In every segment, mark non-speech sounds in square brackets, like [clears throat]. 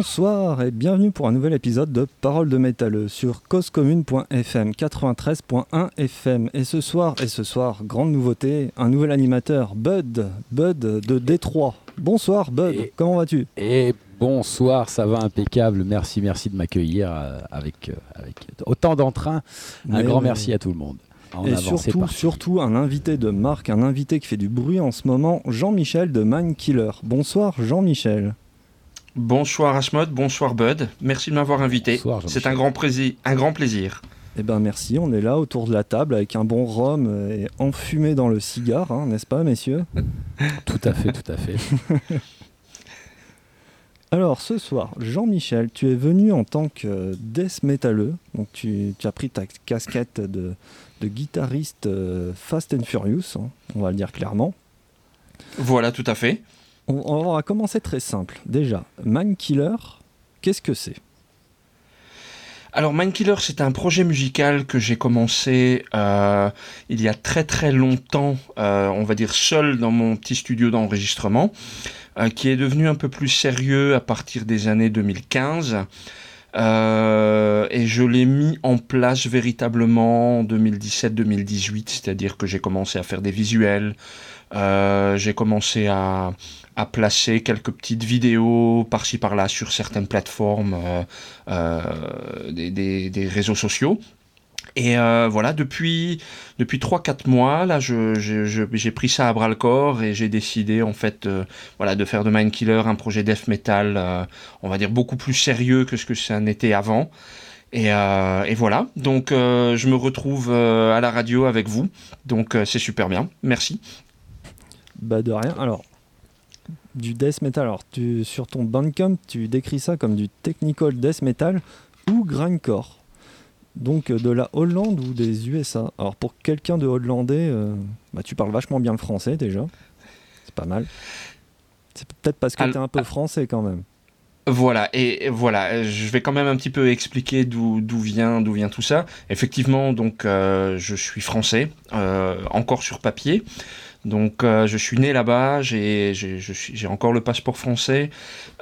Bonsoir et bienvenue pour un nouvel épisode de Parole de métalleux sur causecommune.fm 93.1 FM. Et ce soir, et ce soir, grande nouveauté, un nouvel animateur, Bud, Bud de Détroit. Bonsoir Bud, comment vas-tu? Et bonsoir, ça va impeccable. Merci, merci de m'accueillir euh, avec, euh, avec autant d'entrain. Un grand merci à tout le monde. et surtout, surtout un invité de marque, un invité qui fait du bruit en ce moment, Jean-Michel de Mindkiller. Bonsoir Jean-Michel. Bonsoir Asmod, bonsoir Bud. Merci de m'avoir invité. C'est un grand, un grand plaisir. Eh ben merci, on est là autour de la table avec un bon rhum et enfumé dans le cigare, hein, n'est-ce pas messieurs? [laughs] Tout à fait, tout à fait. [laughs] Alors ce soir, Jean-Michel, tu es venu en tant que death métalleux, donc tu, as pris ta casquette de, guitariste euh, Fast and Furious, hein, on va le dire clairement. Voilà, tout à fait. On, va commencer très simple. Déjà, Killer, qu'est-ce que c'est? Alors Mindkiller, c'est un projet musical que j'ai commencé euh, il y a très très longtemps, euh, on va dire seul dans mon petit studio d'enregistrement, euh, qui est devenu un peu plus sérieux à partir des années 2015. et je l'ai mis en place véritablement en 2017-2018, c'est-à-dire que j'ai commencé à faire des visuels, j'ai commencé à, placer quelques petites vidéos par-ci par-là sur certaines plateformes euh, euh, des, réseaux sociaux. Et euh, voilà, depuis, depuis 3-4 mois, là, j'ai pris ça à bras le corps et j'ai décidé en fait voilà, de faire de Mindkiller un projet death metal, on va dire beaucoup plus sérieux que ce que ça n'était avant. Et, voilà, donc je me retrouve à la radio avec vous, donc c'est super bien, merci. Bah de rien. Alors, du death metal. Alors, tu, sur ton Bandcamp, tu décris ça comme du technical death metal ou grindcore. Donc euh, de la Hollande ou des USA. Alors pour quelqu'un de hollandais, euh, bah, tu parles vachement bien le français déjà. C'est pas mal. C'est peut-être parce que tu es un peu français quand même. Voilà, et voilà, je vais quand même un petit peu expliquer d'où vient, vient tout ça. Effectivement, donc, euh, je suis français, encore sur papier. Donc euh, je suis né là-bas, j'ai encore le passeport français,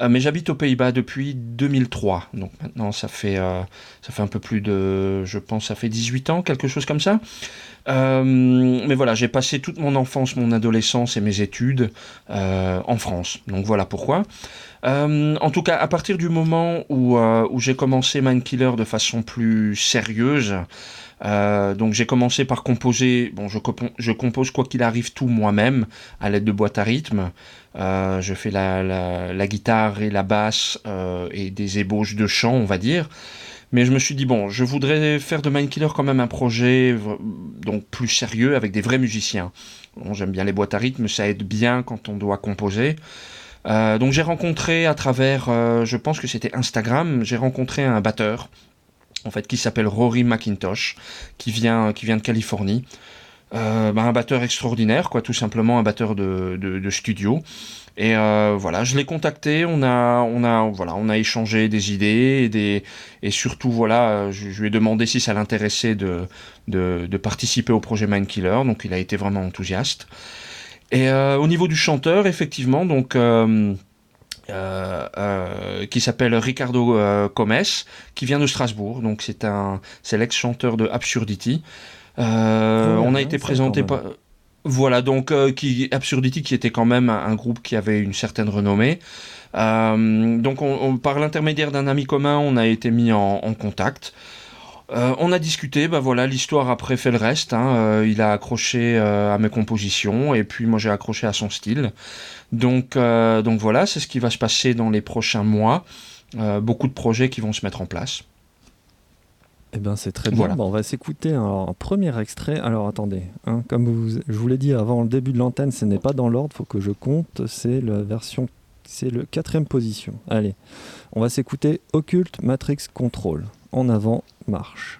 euh, mais j'habite aux Pays-Bas depuis 2003. Donc maintenant ça fait, euh, ça fait un peu plus de, je pense, ça fait 18 ans, quelque chose comme ça. mais voilà, j'ai passé toute mon enfance, mon adolescence et mes études en France. Donc voilà pourquoi. en tout cas, à partir du moment où, j'ai commencé Mindkiller de façon plus sérieuse, euh, donc j'ai commencé par composer, bon je, compose quoi qu'il arrive tout moi-même à l'aide de boîtes à rythme. Euh, je fais la, la, guitare et la basse euh, et des ébauches de chant on va dire. Mais je me suis dit bon, je voudrais faire de Mindkiller quand même un projet donc plus sérieux avec des vrais musiciens. J'aime bien les boîtes à rythme, ça aide bien quand on doit composer. donc j'ai rencontré à travers, je pense que c'était Instagram, j'ai rencontré un batteur en fait, qui s'appelle Rory McIntosh, qui vient, de Californie. Euh, bah, un batteur extraordinaire, quoi, tout simplement un batteur de, studio. Et euh, voilà, je l'ai contacté, on a, échangé des idées et, des, surtout voilà, je, lui ai demandé si ça l'intéressait de, de, participer au projet Mindkiller, donc il a été vraiment enthousiaste. Et euh, au niveau du chanteur, effectivement, donc euh, euh, qui s'appelle Ricardo euh, Comes, qui vient de Strasbourg. Donc c'est un, c'est l'ex-chanteur de Absurdity. Oh, on a été présenté par voilà, donc qui, Absurdity qui était quand même un, groupe qui avait une certaine renommée. donc on, par l'intermédiaire d'un ami commun, on a été mis en, en contact. Euh, on a discuté, bah voilà, l'histoire après fait le reste. Hein. Euh, il a accroché euh, à mes compositions et puis moi j'ai accroché à son style. Donc, donc voilà, c'est ce qui va se passer dans les prochains mois. beaucoup de projets qui vont se mettre en place. Eh bien, c'est très bien. on va s'écouter un, premier extrait. Alors, attendez. Hein, comme vous, je vous l'ai dit avant le début de l'antenne, ce n'est pas dans l'ordre. faut que je compte. C'est la version, c'est le quatrième position. Allez, on va s'écouter Occult Matrix Control en avant, marche.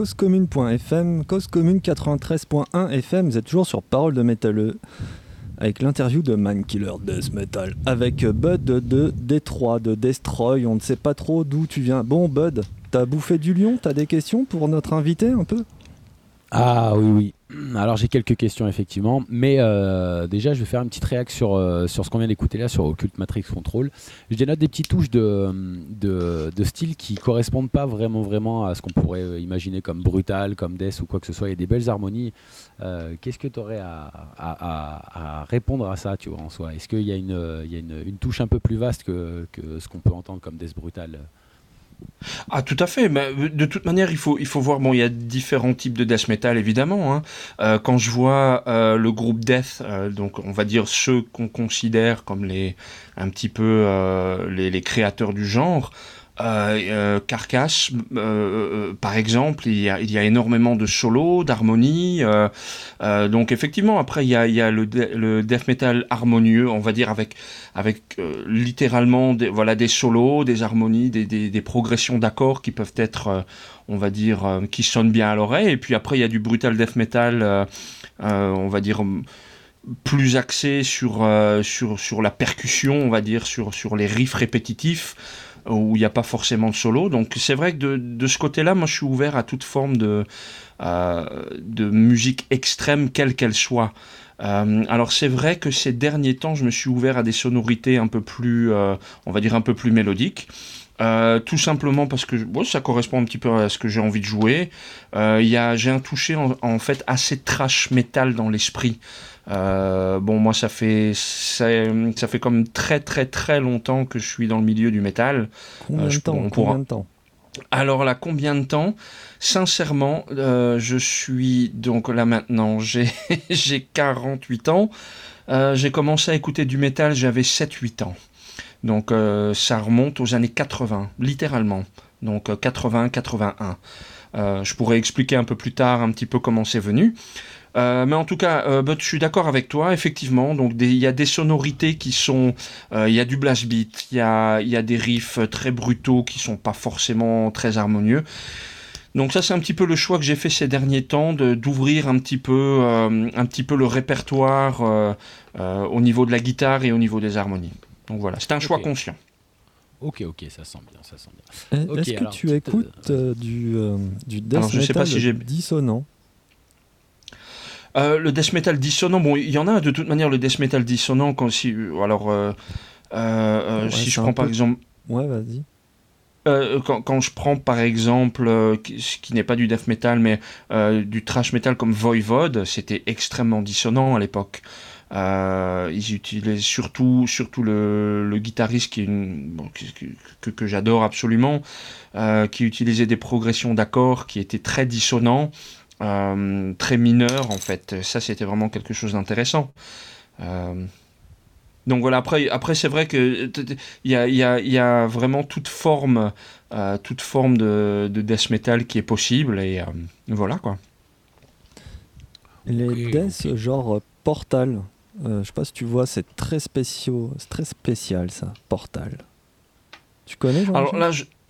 causecommune.fm, Cause Commune 93.1 FM. Vous êtes toujours sur Parole de Métalleux avec l'interview de Mankiller Death Metal avec Bud de Détroit, de Destroy. On ne sait pas trop d'où tu viens. Bon, Bud, t'as bouffé du lion? T'as des questions pour notre invité un peu? Ah oui, oui. [clears throat] Alors j'ai quelques questions effectivement, mais euh, déjà je vais faire une petite réaction sur, euh, sur ce qu'on vient d'écouter là sur Occult Matrix Control. Je dénote des petites touches de, de, style qui correspondent pas vraiment à ce qu'on pourrait euh, imaginer comme brutal, comme death ou quoi que ce soit. Il y a des belles harmonies. Qu'est-ce que tu aurais à, répondre à ça tu vois en soi? Est-ce qu'il y a, une, touche un peu plus vaste que, que ce qu'on peut entendre comme death brutal? Ah, tout à fait. Mais euh, de toute manière, il faut, il faut voir. Bon, il y a différents types de death metal, évidemment. Hein. Euh, quand je vois euh, le groupe Death, donc on va dire ceux qu'on considère comme les un petit peu les, créateurs du genre, euh, euh, Carcass, euh, par exemple, il y, a, énormément de solos, d'harmonie. donc effectivement, après, il y a, le, death metal harmonieux, on va dire, avec, avec littéralement des, voilà, des solos, des harmonies, des, des, des progressions d'accords qui peuvent être, on va dire, qui sonnent bien à l'oreille. Et puis après, il y a du brutal death metal, on va dire plus axé sur, sur, sur la percussion, on va dire, sur, sur les riffs répétitifs où il n'y a pas forcément de solo. Donc c'est vrai que de, ce côté-là, moi je suis ouvert à toute forme de, euh, musique extrême, quelle qu'elle soit. Euh, alors c'est vrai que ces derniers temps, je me suis ouvert à des sonorités un peu plus, euh, on va dire un peu plus mélodiques. tout simplement parce que ça correspond un petit peu à ce que j'ai envie de jouer. j'ai un toucher en, fait assez trash metal dans l'esprit. Euh, bon, moi, ça fait, ça, ça, fait comme très très très longtemps que je suis dans le milieu du métal. Combien, euh, de, temps, combien de temps alors là, combien de temps? Sincèrement, euh, je suis donc là maintenant, [laughs] j'ai 48 ans. j'ai commencé à écouter du métal, j'avais 7-8 ans. Donc ça remonte aux années 80, littéralement. Donc 80-81. Je pourrais expliquer un peu plus tard un petit peu comment c'est venu. Euh, mais en tout cas, euh, je suis d'accord avec toi, effectivement. Donc, il y a des sonorités qui sont. Euh, il y a du blast beat, il y a, y a, des riffs très brutaux qui sont pas forcément très harmonieux. Donc ça c'est un petit peu le choix que j'ai fait ces derniers temps d'ouvrir un petit peu un petit peu le répertoire au niveau de la guitare et au niveau des harmonies. Donc voilà, c'est un choix conscient. Ok, ok, ça sent bien, ça sent bien. Est-ce que tu écoutes du, du death alors, je sais pas si dissonant euh, le death metal dissonant, bon, il y en a de toute manière le death metal dissonant quand si, euh, alors, euh, si je prends par exemple. Ouais, vas-y. Quand, quand, je prends par exemple, ce qui n'est pas du death metal, mais du trash metal comme Voivod, c'était extrêmement dissonant à l'époque. Ils utilisaient surtout, surtout le, le guitariste qui est une, que, que j'adore absolument, qui utilisait des progressions d'accords qui étaient très dissonants. Euh, très mineur en fait. Ça, c'était vraiment quelque chose d'intéressant. Euh, donc voilà, après, après c'est vrai que il y a, y, a, y a, vraiment toute forme, euh, toute forme de, de, death metal qui est possible et voilà quoi. Les death genre Portal, je sais pas si tu vois, c'est très spécial, très spécial ça, Portal. Tu connais.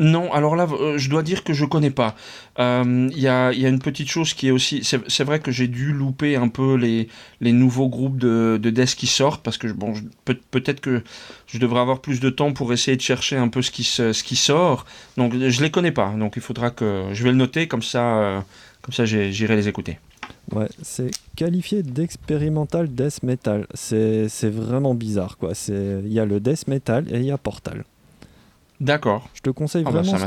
Non, alors là, euh, je dois dire que je connais pas. Il euh, y, a, y, a, une petite chose qui est aussi. C'est vrai que j'ai dû louper un peu les, nouveaux groupes de, de death qui sortent, parce que bon, peut-être que je devrais avoir plus de temps pour essayer de chercher un peu ce qui, sort. Donc je les connais pas, donc il faudra que. Je vais le noter, comme ça, euh, comme ça j'irai les écouter. Ouais, c'est qualifié d'expérimental death metal. C'est vraiment bizarre, quoi. Il y a le death metal et il y a Portal. D'accord. Je te conseille ah bah, vraiment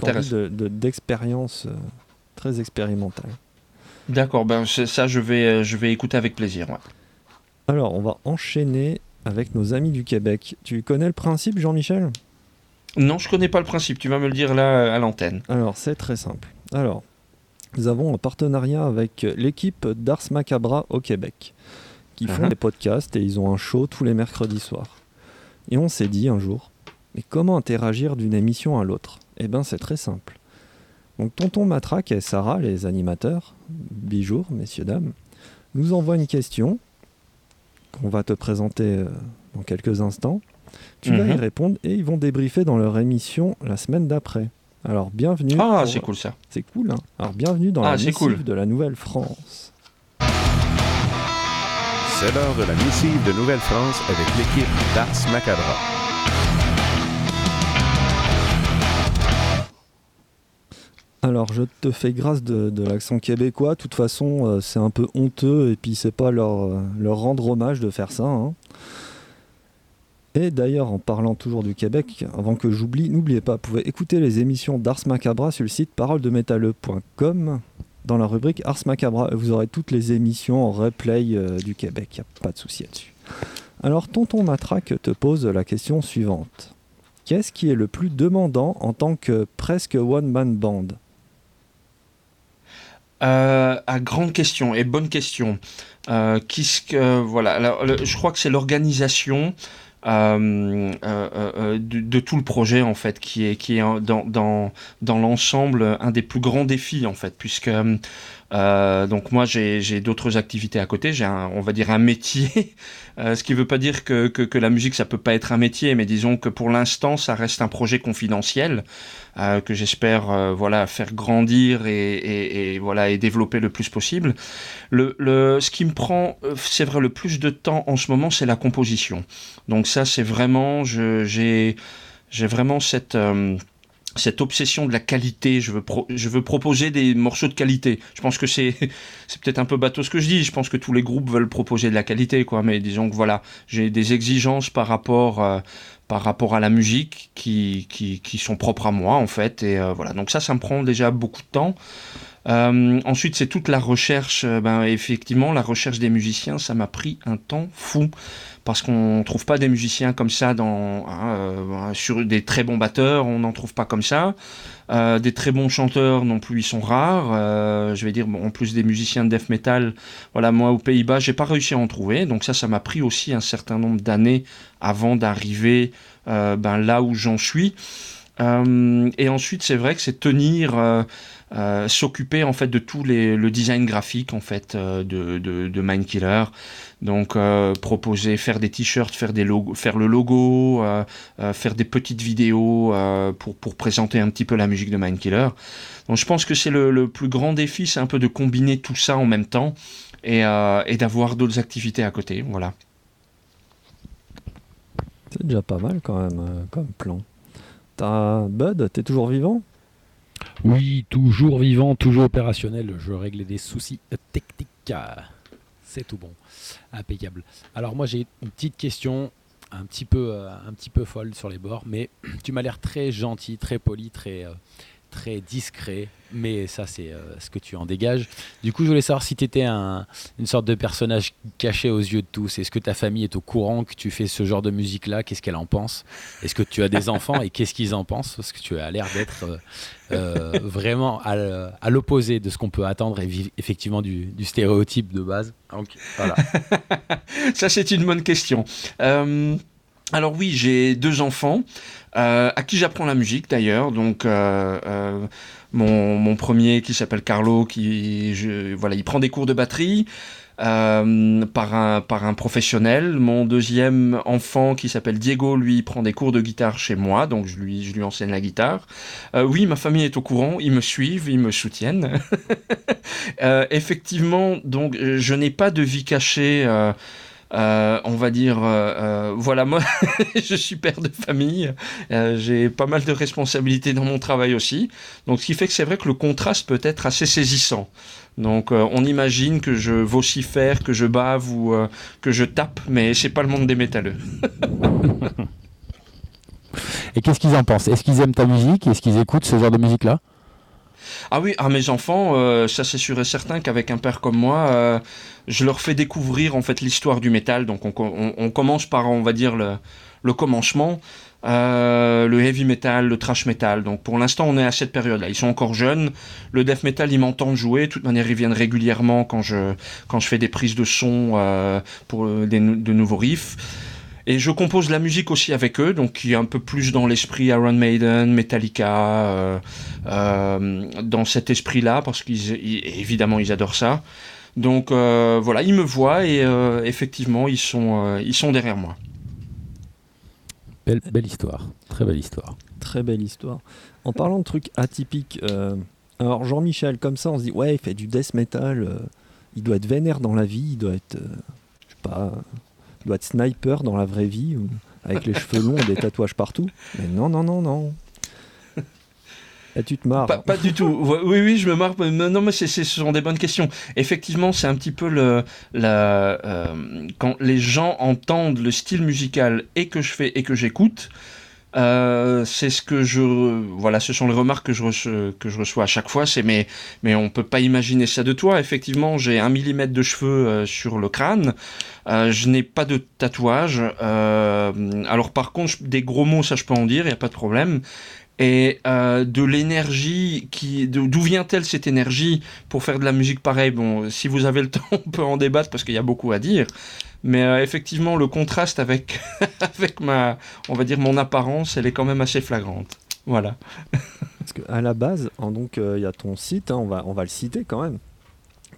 d'expérience de, euh, très expérimentale. D'accord, ben ça je vais, euh, je vais écouter avec plaisir. Alors, on va enchaîner avec nos amis du Québec. Tu connais le principe, Jean-Michel? Non, je connais pas le principe. Tu vas me le dire là à l'antenne. Alors, c'est très simple. Alors, nous avons un partenariat avec l'équipe d'Ars Macabra au Québec, qui font uh-huh. des podcasts et ils ont un show tous les mercredis soirs. Et on s'est dit un jour, mais comment interagir d'une émission à l'autre? Eh bien, c'est très simple. Donc, Tonton Matraque et Sarah, les animateurs, bijour, messieurs, dames, nous envoient une question qu'on va te présenter euh, dans quelques instants. Tu vas y mhm. répondre et ils vont débriefer dans leur émission la semaine d'après. Alors bienvenue. Ah, c'est cool ça. C'est cool. Hein. Alors bienvenue dans ah, la missive de la Nouvelle-France. C'est l'heure de la missive de Nouvelle-France avec l'équipe d'Ars Macabra. Alors, je te fais grâce de, l'accent québécois. De toute façon, euh, c'est un peu honteux et puis c'est pas leur, euh, leur, rendre hommage de faire ça. Hein. Et d'ailleurs, en parlant toujours du Québec, avant que j'oublie, n'oubliez pas, vous pouvez écouter les émissions d'Ars Macabra sur le site paroledemétalleux.com dans la rubrique Ars Macabra. Vous aurez toutes les émissions en replay euh, du Québec, il n'y a pas de souci là-dessus. Alors, Tonton Matraque te pose la question suivante. Qu'est-ce qui est le plus demandant en tant que presque one-man band? Euh, à grande question et bonne question. Euh, que, voilà, je crois que c'est l'organisation euh, de, tout le projet en fait, qui est qui est dans dans, dans l'ensemble un des plus grands défis en fait, puisque euh, donc moi j'ai d'autres activités à côté, j'ai on va dire un métier, [laughs] euh, ce qui ne veut pas dire que, la musique ça peut pas être un métier, mais disons que pour l'instant ça reste un projet confidentiel euh, que j'espère voilà faire grandir et, voilà et développer le plus possible. Le, ce qui me prend c'est vrai le plus de temps en ce moment c'est la composition. Donc ça c'est vraiment j'ai vraiment cette cette obsession de la qualité, je veux, proposer des morceaux de qualité. Je pense que [laughs] c'est peut-être un peu bateau ce que je dis, je pense que tous les groupes veulent proposer de la qualité, quoi. mais disons que voilà, j'ai des exigences par rapport, euh, à la musique qui, sont propres à moi, en fait, et euh, voilà, donc ça, ça me prend déjà beaucoup de temps. Euh, ensuite, c'est toute la recherche. Ben, effectivement, la recherche des musiciens, ça m'a pris un temps fou parce qu'on ne trouve pas des musiciens comme ça dans, hein, euh, sur des très bons batteurs, on n'en trouve pas comme ça. Euh, des très bons chanteurs non plus, ils sont rares. Euh, je vais dire, en plus des musiciens de death metal, voilà, moi aux Pays-Bas, j'ai pas réussi à en trouver. Donc ça, ça m'a pris aussi un certain nombre d'années avant d'arriver ben, là où j'en suis. et ensuite, c'est vrai que c'est tenir euh, s'occuper en fait de tout le design graphique en fait euh, de, de, Mindkiller. Donc euh, proposer, faire des t-shirts, faire des logos, faire le logo, faire des petites vidéos pour, présenter un petit peu la musique de Mindkiller. Donc je pense que c'est le, plus grand défi, c'est un peu de combiner tout ça en même temps et, et d'avoir d'autres activités à côté. Voilà. C'est déjà pas mal quand même comme plan. T'as Bud, t'es toujours vivant? Oui, toujours vivant, toujours opérationnel. Je règle des soucis techniques. C'est tout bon. Impeccable. Alors moi j'ai une petite question un petit peu, euh, un petit peu folle sur les bords, mais [clears throat] tu m'as l'air très gentil, très poli, très, euh, très discret, mais ça c'est euh, ce que tu en dégages. Du coup, je voulais savoir si tu étais un, une sorte de personnage caché aux yeux de tous. Est-ce que ta famille est au courant que tu fais ce genre de musique-là? Qu'est-ce qu'elle en pense? Est-ce que tu as des enfants et qu'est-ce qu'ils en pensent? Parce que tu as l'air d'être euh, euh, vraiment à, l'opposé de ce qu'on peut attendre et effectivement du, du, stéréotype de base. Donc, voilà. [laughs] ça c'est une bonne question. Alors oui, j'ai deux enfants. Euh, à qui j'apprends la musique d'ailleurs. Donc euh, euh, mon, premier qui s'appelle Carlo, qui je, voilà, il prend des cours de batterie. Par, un, par un professionnel. Mon deuxième enfant qui s'appelle Diego, lui, prend des cours de guitare chez moi, donc je lui, je lui enseigne la guitare. Oui, ma famille est au courant, ils me suivent, ils me soutiennent. [laughs] effectivement, donc je n'ai pas de vie cachée. Euh, on va dire, euh, euh, voilà, moi, [laughs] je suis père de famille, j'ai pas mal de responsabilités dans mon travail aussi, donc ce qui fait que c'est vrai que le contraste peut être assez saisissant. Donc on imagine que je vocifère, que je bave ou que je tape, mais c'est pas le monde des métalleux. [laughs] Et qu'est-ce qu'ils en pensent? Est-ce qu'ils aiment ta musique? Est-ce qu'ils écoutent ce genre de musique-là? Ah oui, à mes enfants, euh, ça c'est sûr et certain qu'avec un père comme moi, euh, je leur fais découvrir en fait l'histoire du métal. Donc on, commence par, on va dire, le, commencement. Euh, le heavy metal, le trash metal. Donc pour l'instant, on est à cette période-là. Ils sont encore jeunes. Le death metal, ils m'entendent jouer. De toute manière, ils viennent régulièrement quand je quand je fais des prises de son pour des, de nouveaux riffs. Et je compose la musique aussi avec eux, donc qui est un peu plus dans l'esprit Iron Maiden, Metallica, euh, euh, dans cet esprit-là, parce qu'évidemment ils, ils adorent ça. Donc euh, voilà, ils me voient et effectivement ils sont, ils sont derrière moi. Belle, belle histoire, très belle histoire. très belle histoire. En parlant de trucs atypiques, euh, alors Jean-Michel, comme ça, on se dit, ouais, il fait du death metal, euh, il doit être vénère dans la vie, il doit être, euh, je sais pas, il doit être sniper dans la vraie vie, ou avec les cheveux longs et des tatouages partout. Mais non, non, non, non. Et tu te marres. Pas, pas du tout. Oui, oui, je me marre. Non, mais c'est- c'est- ce sont des bonnes questions. Effectivement, c'est un petit peu le, la, euh, quand les gens entendent le style musical et que je fais et que j'écoute. Euh, c'est ce que je voilà ce sont les remarques que je reçois, que je reçois à chaque fois c'est mais mais on peut pas imaginer ça de toi. Effectivement j'ai un millimètre de cheveux euh, sur le crâne. Euh, je n'ai pas de tatouage. Alors par contre des gros mots ça je peux en dire il y a pas de problème et euh, de l'énergie qui d'où vient-elle cette énergie pour faire de la musique pareille? Bon si vous avez le [laughs] temps on peut en débattre parce qu'il y a beaucoup à dire mais euh, effectivement le contraste avec [laughs] avec ma on va dire mon apparence elle est quand même assez flagrante voilà Parce qu'à la base, donc euh, il y a ton site, hein, on, va, on va le citer quand même.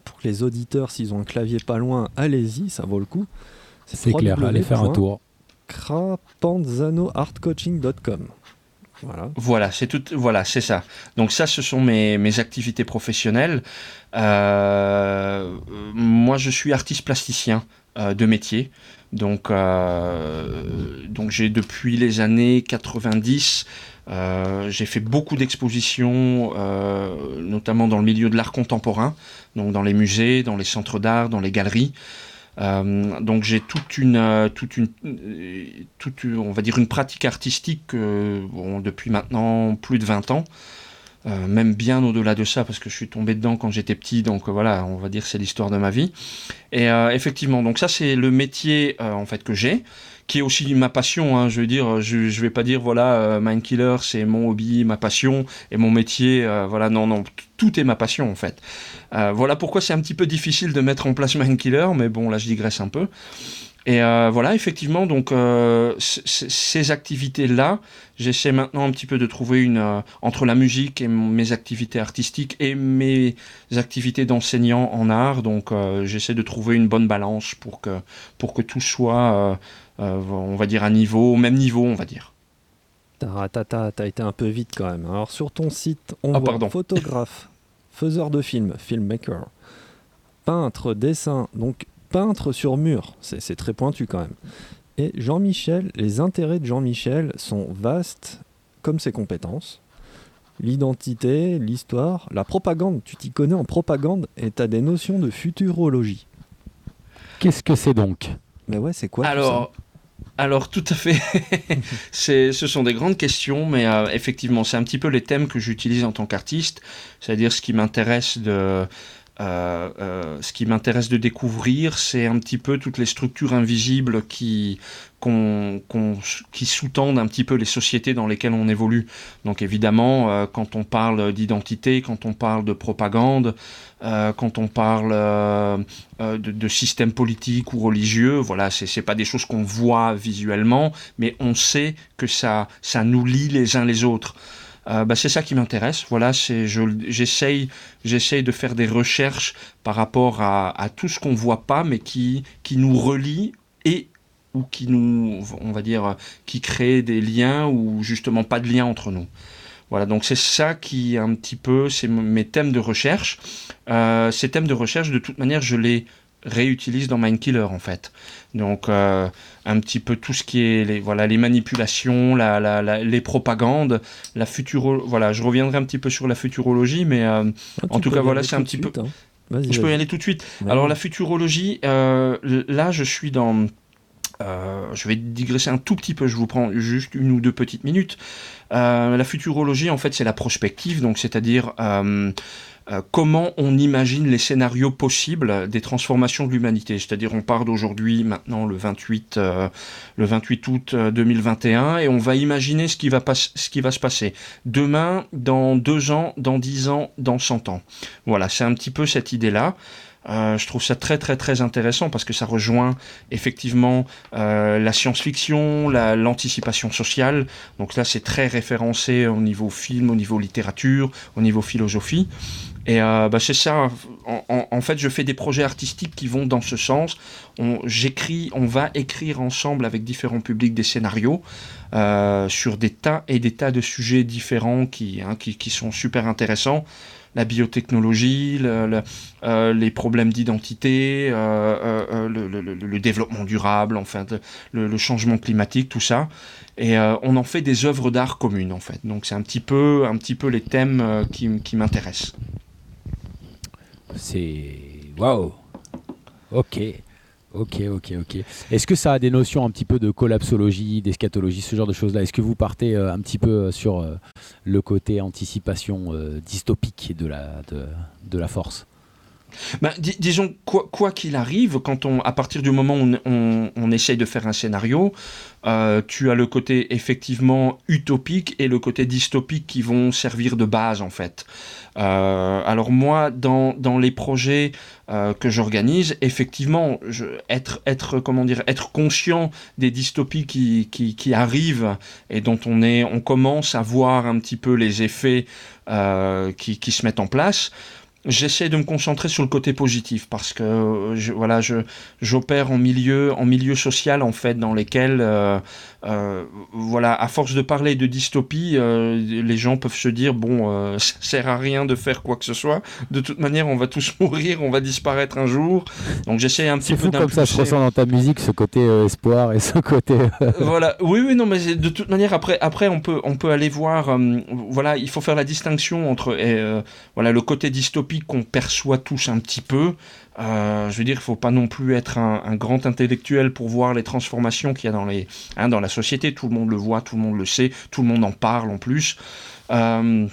Pour que les auditeurs, s'ils ont un clavier pas loin, allez-y, ça vaut le coup. C'est clair, allez faire un tour. crapanzanoartcoaching.com. Voilà. Voilà, c'est tout. Voilà, c'est ça. Donc ça, ce sont mes, activités professionnelles. Euh, moi, je suis artiste plasticien euh, de métier. Donc, euh, donc j'ai depuis les années 90, euh, j'ai fait beaucoup d'expositions, notamment dans le milieu de l'art contemporain, donc dans les musées, dans les centres d'art, dans les galeries. Euh, donc j'ai toute une, euh, toute une, euh, toute, on va dire une pratique artistique depuis maintenant plus de 20 ans, Euh, même bien au-delà de ça parce que je suis tombé dedans quand j'étais petit, donc euh, voilà, on va dire c'est l'histoire de ma vie. Et euh, effectivement, donc ça c'est le métier en fait que j'ai, qui est aussi ma passion. hein, je veux dire, je, je vais pas dire voilà, Mindkiller c'est mon hobby, ma passion et mon métier. voilà, non, non, tout est ma passion en fait. Voilà pourquoi c'est un petit peu difficile de mettre en place Mindkiller, mais bon là je digresse un peu. Et euh, voilà, effectivement, donc euh, ces activités-là, j'essaie maintenant un petit peu de trouver une euh, entre la musique et mes activités artistiques et mes activités d'enseignant en art. Donc, euh, j'essaie de trouver une bonne balance pour que pour que tout soit, euh, euh, on va dire, à niveau, au même niveau, on va dire. T'as été un peu vite quand même. Alors sur ton site, on Ah, voit pardon. photographe, faiseur de films, filmmaker, peintre, dessin, donc peintre sur mur, c'est c'est très pointu quand même. Et Jean-Michel, les intérêts de Jean-Michel sont vastes comme ses compétences. L'identité, l'histoire, la propagande, tu t'y connais en propagande et t'as des notions de futurologie. Qu'est-ce que c'est donc? Mais ouais, c'est quoi tout alors, alors tout à fait. [laughs] c'est, ce sont des grandes questions, mais euh, effectivement, c'est un petit peu les thèmes que j'utilise en tant qu'artiste, c'est-à-dire ce qui m'intéresse de euh, euh, ce qui m'intéresse de découvrir, c'est un petit peu toutes les structures invisibles qui, qui sous-tendent un petit peu les sociétés dans lesquelles on évolue. Donc évidemment, euh, quand on parle d'identité, quand on parle de propagande, euh, quand on parle euh, de, de système politique ou religieux, voilà, c'est pas des choses qu'on voit visuellement, mais on sait que ça, ça nous lie les uns les autres. Euh, bah, c'est ça qui m'intéresse. Voilà, je- j'essaye j'essaye de faire des recherches par rapport à, tout ce qu'on voit pas, mais qui qui nous relie et ou qui nous, on va dire, qui crée des liens ou justement pas de lien entre nous. Voilà, donc c'est ça qui un petit peu, c'est mes thèmes de recherche. Euh, ces thèmes de recherche, de toute manière, je les réutilise dans Mindkiller en fait. Donc euh, un petit peu tout ce qui est les, voilà, les manipulations, la, la- la- les propagandes, la futuro... Voilà, je reviendrai un petit peu sur la futurologie, mais euh, Ah, en tout cas, voilà, c'est un petit peu- hein. Je peux y aller tout de suite. Alors la futurologie, euh, là je suis dans... euh, je vais digresser un tout petit peu, je vous prends juste une ou deux petites minutes. Euh, la futurologie, en fait, c'est la prospective, donc c'est-à-dire euh, euh, comment on imagine les scénarios possibles des transformations de l'humanité? C'est-à-dire, on part d'aujourd'hui, maintenant le 28, euh, le 28 août euh, 2021, et on va imaginer ce qui va, pas- ce qui va se passer demain, dans deux ans, dans dix ans, dans 100 ans. Voilà, c'est un petit peu cette idée-là. Euh, je trouve ça très très très intéressant parce que ça rejoint effectivement euh, la science-fiction, l'anticipation sociale. Donc là, c'est très référencé au niveau film, au niveau littérature, au niveau philosophie. Et euh, bah, c'est ça. En, fait, je fais des projets artistiques qui vont dans ce sens. J'écris, on va écrire ensemble avec différents publics des scénarios euh, sur des tas et des tas de sujets différents qui, hein, qui, qui, sont super intéressants. La biotechnologie, le, euh, les problèmes d'identité, euh, le, le, le, développement durable, enfin, le, changement climatique, tout ça. Et on en fait des œuvres d'art communes, en fait. Donc c'est un petit peu, un petit peu les thèmes qui, qui m'intéressent. C'est. Waouh! Ok. Ok, ok, ok. Est-ce que ça a des notions un petit peu de collapsologie, d'eschatologie, ce genre de choses-là? Est-ce que vous partez euh, un petit peu euh, sur euh, le côté anticipation dystopique de la force? Bah, disons, quoi qu'il arrive, quand on, à partir du moment où on, essaye de faire un scénario, euh, tu as le côté effectivement utopique et le côté dystopique qui vont servir de base en fait. Euh, alors moi, dans, dans les projets euh, que j'organise, effectivement, être, être, comment dire, être conscient des dystopies qui, qui, qui, arrivent et dont on, est, on commence à voir un petit peu les effets qui, qui se mettent en place j'essaie de me concentrer sur le côté positif parce que je, voilà je j'opère en milieu en milieu social en fait dans lesquels euh, euh, voilà à force de parler de dystopie euh, les gens peuvent se dire bon [laughs] ça sert à rien de faire quoi que ce soit. De toute manière on va tous [laughs] mourir on va disparaître un jour. Donc j'essaie un petit peu comme ça se ressent dans ta musique ce côté espoir et ce côté voilà. Oui oui non mais de toute manière après après on peut on peut aller voir voilà il faut faire la distinction entre voilà le côté dystopie qu'on perçoit tous un petit peu. Euh, je veux dire, il ne faut pas non plus être un, grand intellectuel pour voir les transformations qu'il y a hein, dans la société. Tout le monde le voit, tout le monde le sait, tout le monde en parle en plus. Euh,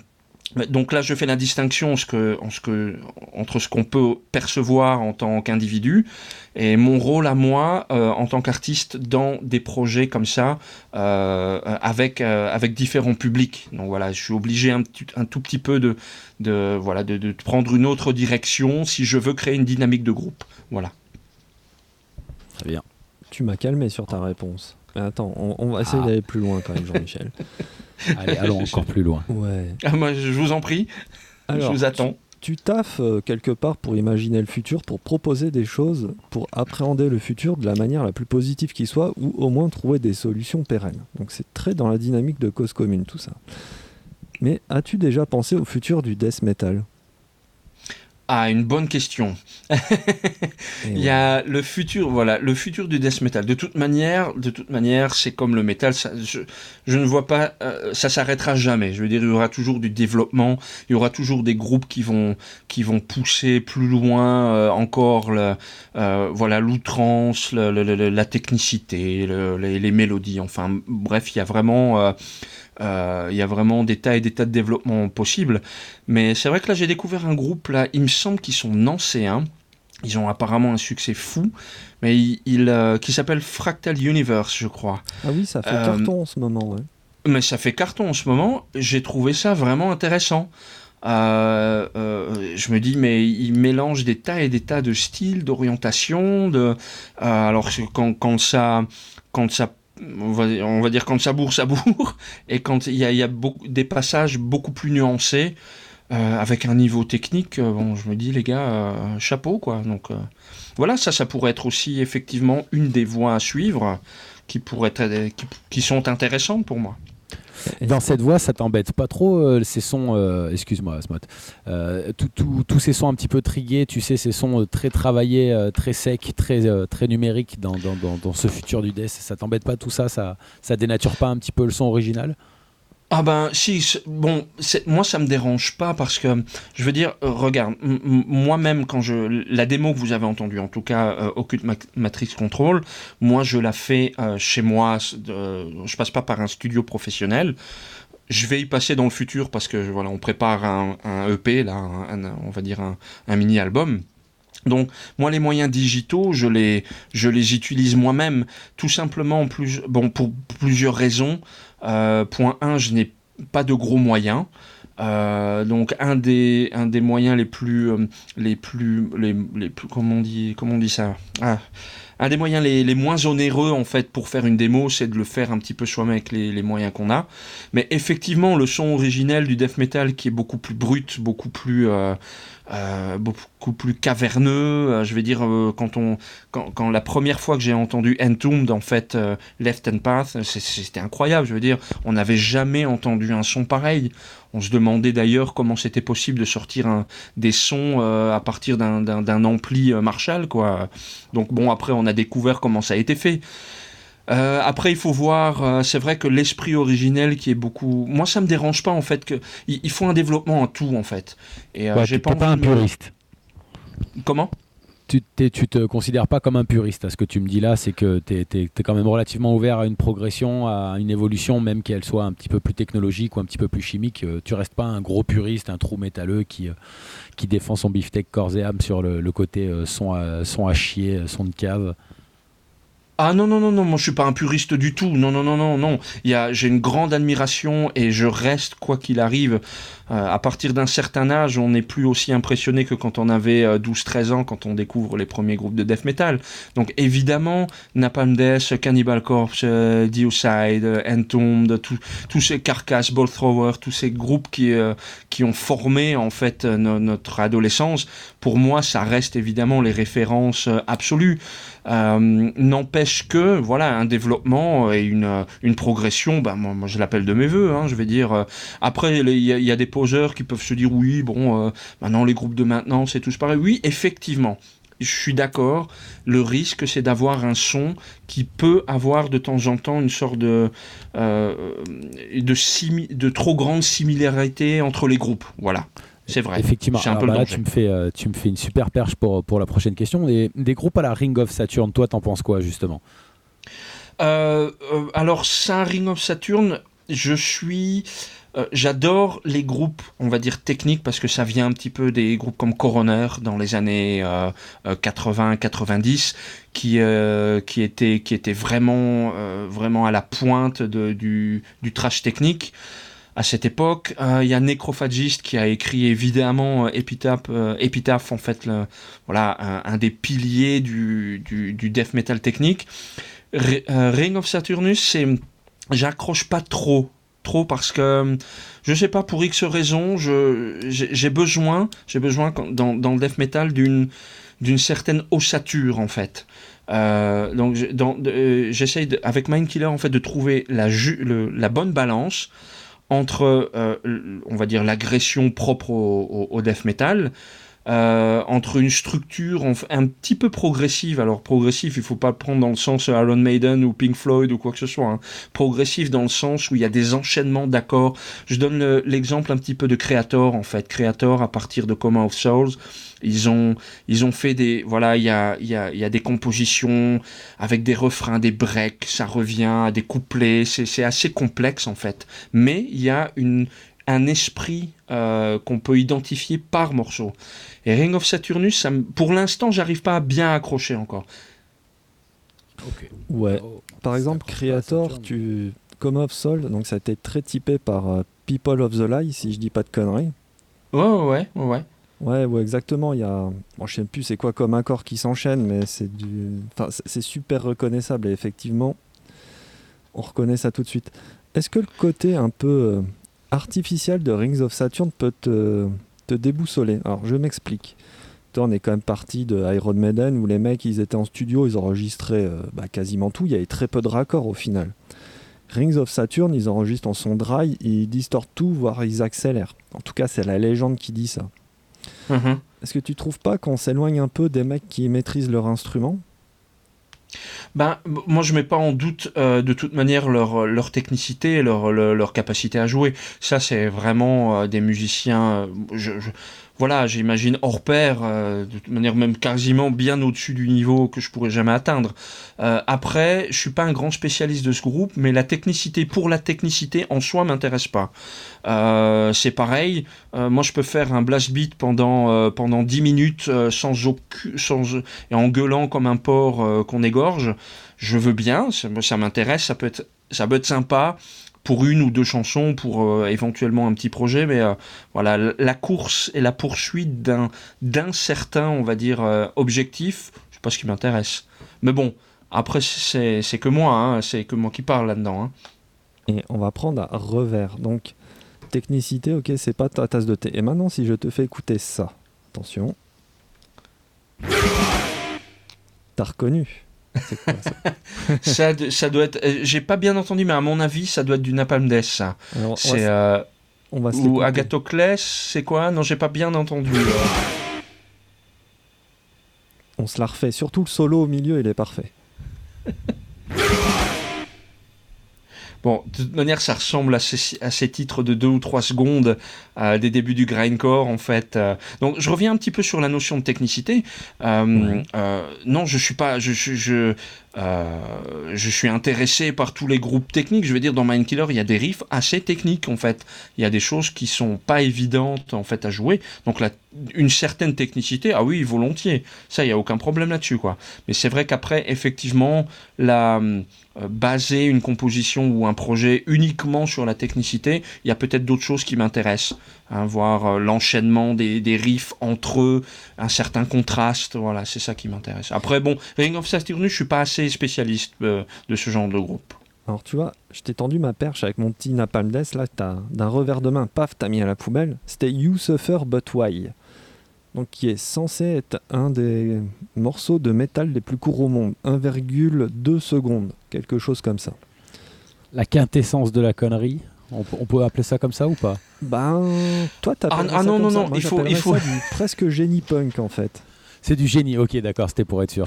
donc là, je fais la distinction entre ce qu'on peut percevoir en tant qu'individu et mon rôle à moi euh, en tant qu'artiste dans des projets comme ça euh, avec, euh, avec différents publics. Donc voilà, je suis obligé un, un tout petit peu de, de, voilà, de, prendre une autre direction si je veux créer une dynamique de groupe. Voilà. Très bien. Tu m'as calmé sur ta réponse. Mais attends, on, va essayer ah. d'aller plus loin quand même, Jean-Michel. [laughs] Allez, allons [laughs] encore plus loin. Ouais. Ah, moi, je vous en prie. je vous attends. Tu, taffes euh, quelque part pour imaginer le futur, pour proposer des choses, pour appréhender le futur de la manière la plus positive qui soit, ou au moins trouver des solutions pérennes. Donc c'est très dans la dynamique de cause commune tout ça. Mais as-tu déjà pensé au futur du death metal? Ah, une bonne question. [laughs] Il y a le futur, voilà, le futur du death metal. De toute manière, de toute manière, c'est comme le metal. je, ne vois pas, euh, ça s'arrêtera jamais. Je veux dire, il y aura toujours du développement. Il y aura toujours des groupes qui vont, qui vont pousser plus loin euh, encore, le, euh, voilà, l'outrance, la technicité, les, les, mélodies. Enfin, bref, il y a vraiment euh, il y a vraiment des tas et des tas de développements possibles. Mais c'est vrai que là, j'ai découvert un groupe, là, il me semble qu'ils sont nancéens. Ils ont apparemment un succès fou, mais il, euh, qui s'appelle Fractal Universe, je crois. Ah oui, ça fait euh, carton en ce moment, Mais ça fait carton en ce moment. J'ai trouvé ça vraiment intéressant. je me dis, mais il mélange des tas et des tas de styles, d'orientation. De, alors, quand, quand, ça, quand ça on va, dire quand ça bourre, ça bourre, et quand il y a, des passages beaucoup plus nuancés, euh, avec un niveau technique, euh, bon, je me dis les gars, euh, chapeau quoi. Donc voilà, ça, ça pourrait être aussi effectivement une des voies à suivre qui pourraient qui sont intéressantes pour moi. Dans cette voix, ça t'embête pas trop euh, ces sons, euh, excuse-moi, Smot, euh, tous ces sons un petit peu trigués, tu sais, ces sons très travaillés, très secs, très, numériques dans, ce futur du death, ça t'embête pas tout ça Ça dénature pas un petit peu le son original? Ah ben si, bon, moi ça me dérange pas parce que, je veux dire, regarde, moi-même quand je, la démo que vous avez entendue, en tout cas euh, Occult Matrix Control, moi je la fais euh, chez moi, je passe pas par un studio professionnel, je vais y passer dans le futur parce que voilà, on prépare un, EP là, on va dire un, mini album. Donc moi les moyens digitaux, je les, utilise moi-même, tout simplement pour plusieurs raisons. Euh, point 1, je n'ai pas de gros moyens. Euh, donc un des, moyens les plus, euh, les plus, comment on dit, comment on dit ça? Ah, un des moyens les, les, moins onéreux en fait pour faire une démo, c'est de le faire un petit peu soi-même avec les, les moyens qu'on a. Mais effectivement, le son originel du death metal qui est beaucoup plus brut, beaucoup plus euh, beaucoup plus caverneux. Euh, je vais dire, euh, quand, on, quand, quand, la première fois que j'ai entendu Entombed, en fait, euh, Left and Path, c'était incroyable. Je veux dire, on n'avait jamais entendu un son pareil. On se demandait d'ailleurs comment c'était possible de sortir un, des sons euh, à partir d'un ampli Marshall, quoi. Donc bon, après, on a découvert comment ça a été fait. Euh, après, il faut voir, euh, c'est vrai que l'esprit originel qui est beaucoup. Moi, ça me dérange pas en fait que il, faut un développement en tout en fait. Et euh, ouais, j'ai pas, pas un puriste. Comment? Tu, tu te considères pas comme un puriste. Ce que tu me dis là, c'est que tu es, es, es, quand même relativement ouvert à une progression, à une évolution, même qu'elle soit un petit peu plus technologique ou un petit peu plus chimique. Tu restes pas un gros puriste, un trou métalleux qui, qui défend son beefsteak corps et âme sur le, le côté son, à, son à chier, son de cave. Ah non, non, non, non, moi je suis pas un puriste du tout. Non, non, non, non, non. J'ai une grande admiration et je reste, quoi qu'il arrive, euh, à partir d'un certain âge, on n'est plus aussi impressionné que quand on avait euh, 12-13 ans, quand on découvre les premiers groupes de death metal. Donc évidemment, Napalm Death, Cannibal Corpse, euh, Deicide, Entombed, tous ces carcasses, Ball Thrower, tous ces groupes qui, euh, qui ont formé en fait no notre adolescence, pour moi, ça reste évidemment les références absolues. N'empêche que, voilà, un développement et une, une progression, ben, moi, je l'appelle de mes voeux, hein, je vais dire. Après, il y, a des poseurs qui peuvent se dire oui, bon, euh, maintenant les groupes de maintenant, c'est tous pareil. Oui, effectivement, je suis d'accord. Le risque, c'est d'avoir un son qui peut avoir de temps en temps une sorte de, euh, de, de trop grande similarité entre les groupes. Voilà. C'est vrai. Effectivement. Un peu bah là, tu me, fais, euh, tu me fais une super perche pour, pour la prochaine question. Des, des groupes à la Ring of Saturn, toi, t'en penses quoi, justement? Euh, euh, Alors, ça, Ring of Saturn, je suis. Euh, J'adore les groupes, on va dire techniques, parce que ça vient un petit peu des groupes comme Coroner dans les années euh, 80-90, qui, euh, qui, étaient, qui étaient vraiment, euh, vraiment à la pointe de, du, du trash technique. À cette époque, il euh, y a Necrophagist qui a écrit évidemment Epitaph, Epitaph en fait, voilà, un, des piliers du, du, death metal technique. Ring of Saturnus, j'accroche pas trop trop parce que je sais pas pour X raisons j'ai besoin j'ai besoin dans, dans, le death metal d'une d'une certaine ossature en fait. Euh, donc j'essaye euh, avec Mindkiller en fait de trouver la, la bonne balance entre euh, on va dire l'agression propre au, death metal euh, entre une structure un petit peu progressive. Alors progressif, il faut pas prendre dans le sens Iron Maiden ou Pink Floyd ou quoi que ce soit. Hein. Progressif dans le sens où il y a des enchaînements d'accords. Je donne l'exemple un petit peu de Creator en fait. Creator à partir de Coma of Souls. Ils ont, ils ont fait des, voilà, il y a, y, a, y a des compositions avec des refrains, des breaks, ça revient, des couplets, c'est assez complexe en fait. Mais il y a une, un esprit euh, qu'on peut identifier par morceau. Et Ring of Saturnus, ça pour l'instant, j'arrive pas à bien accrocher encore. Okay. Ouais. Oh, par exemple, Creator, tu comme of Soul, donc ça a été très typé par uh, People of the Lie, si je dis pas de conneries. Ouais, ouais, ouais, ouais. Ouais, exactement. Il y a, sais plus c'est quoi comme accord qui s'enchaîne, mais c'est du, enfin, c'est super reconnaissable et effectivement, on reconnaît ça tout de suite. Est-ce que le côté un peu euh, artificiel de Rings of Saturn peut te, te déboussoler? Alors je m'explique. On est quand même parti de Iron Maiden où les mecs ils étaient en studio, ils enregistraient euh, bah, quasiment tout, il y avait très peu de raccords au final. Rings of Saturn, ils enregistrent en son dry, ils distortent tout, voire ils accélèrent. En tout cas, c'est la légende qui dit ça. Mm -hmm. Est-ce que tu trouves pas qu'on s'éloigne un peu des mecs qui maîtrisent leur instrument? Ben, moi, je mets pas en doute euh, de toute manière leur, leur technicité, leur, leur, leur capacité à jouer. Ça, c'est vraiment euh, des musiciens. Je, je, voilà, j'imagine hors pair, euh, de manière même quasiment bien au-dessus du niveau que je pourrais jamais atteindre. Euh, après, je suis pas un grand spécialiste de ce groupe, mais la technicité pour la technicité en soi m'intéresse pas. Euh, c'est pareil, moi je peux faire un blast beat pendant pendant 10 minutes sans et en gueulant comme un porc qu'on égorge. Je veux bien, ça, ça m'intéresse, ça peut ça peut être sympa pour une ou deux chansons, pour éventuellement un petit projet, mais voilà, la course et la poursuite d'un certain, on va dire, objectif, c'est pas ce qui m'intéresse. Mais bon, après c'est que moi, hein, c'est que moi qui parle là-dedans. Hein. Et on va prendre à revers. Donc technicité, ok, c'est pas ta tasse de thé. Et maintenant, si je te fais écouter ça, attention. T'as reconnu C'est quoi ça [laughs] ça, doit être. Euh, j'ai pas bien entendu, mais à mon avis, ça doit être du Napalm Death, ça. C'est. Euh, on va Ou Agathocles, c'est quoi? Non, j'ai pas bien entendu. On se la refait. Surtout le solo au milieu, il est parfait. [laughs] Bon, de toute manière, ça ressemble à ces, titres de deux ou trois secondes euh, des débuts du grindcore, en fait. Euh. donc, je reviens un petit peu sur la notion de technicité. Euh, non, je suis pas, je, je, je suis intéressé par tous les groupes techniques. Je veux dire, dans Mindkiller, il y a des riffs assez techniques, en fait. Il y a des choses qui sont pas évidentes, en fait, à jouer. Donc, une certaine technicité, ah oui, volontiers. Ça, il y a aucun problème là-dessus, quoi. Mais c'est vrai qu'après, effectivement, la euh, baser une composition ou un projet uniquement sur la technicité, il y a peut-être d'autres choses qui m'intéressent. Hein, voir euh, l'enchaînement des, riffs entre eux, un certain contraste, voilà, c'est ça qui m'intéresse. Après, bon, Ring of Saturn, je suis pas assez spécialiste euh, de ce genre de groupe. Alors tu vois, je t'ai tendu ma perche avec mon petit Napalm Death, là, d'un revers de main, paf, t'as mis à la poubelle. C'était You Suffer But Why donc qui est censé être un des morceaux de métal les plus courts au monde, 1,2 secondes, quelque chose comme ça. La quintessence de la connerie, on, peut appeler ça comme ça ou pas? Ben, toi t'as ah, ah, ça non, comme non, ça. non, il faut, il faut... presque génie punk en fait. C'est du génie, ok, d'accord, c'était pour être sûr.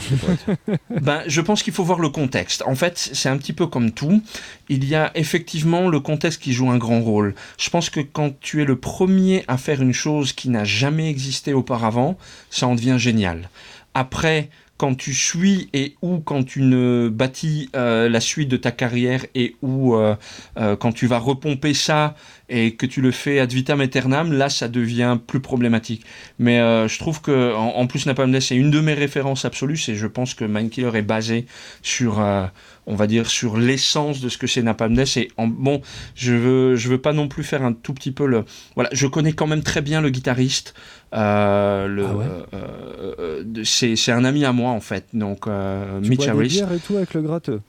[laughs] ben, je pense qu'il faut voir le contexte. En fait, c'est un petit peu comme tout. Il y a effectivement le contexte qui joue un grand rôle. Je pense que quand tu es le premier à faire une chose qui n'a jamais existé auparavant, ça en devient génial. Après, quand tu suis et ou quand tu ne bâtis euh, la suite de ta carrière et ou euh, euh, quand tu vas repomper ça et que tu le fais ad vitam aeternam, là ça devient plus problématique. Mais je trouve que en, plus Napalm Death c'est une de mes références absolues et je pense que Mindkiller est basé sur on va dire sur l'essence de ce que c'est Napalm Death et en, bon je veux je veux pas non plus faire un tout petit peu le voilà je connais quand même très bien le guitariste euh, le, ah euh, euh, c'est un ami à moi en fait donc tu Mitch bois Harris. Des bières et tout avec le gratteux?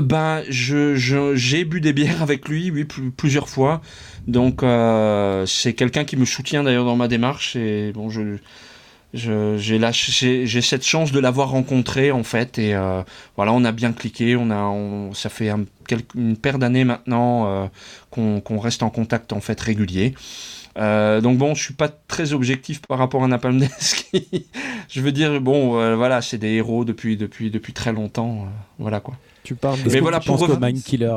Ben, je, j'ai bu des bières avec lui, oui, plusieurs fois. Donc, c'est quelqu'un qui me soutient d'ailleurs dans ma démarche. Et bon, je, j'ai, j'ai cette chance de l'avoir rencontré en fait. Et voilà, on a bien cliqué. On a, ça fait une paire d'années maintenant qu'on, qu'on reste en contact en fait régulier. Euh, donc bon, je suis pas très objectif par rapport à Napalm Death. [laughs] je veux dire, bon, euh, voilà, c'est des héros depuis, depuis, depuis très longtemps. Euh, voilà quoi. Tu parles de. Mais voilà, pour que Killer.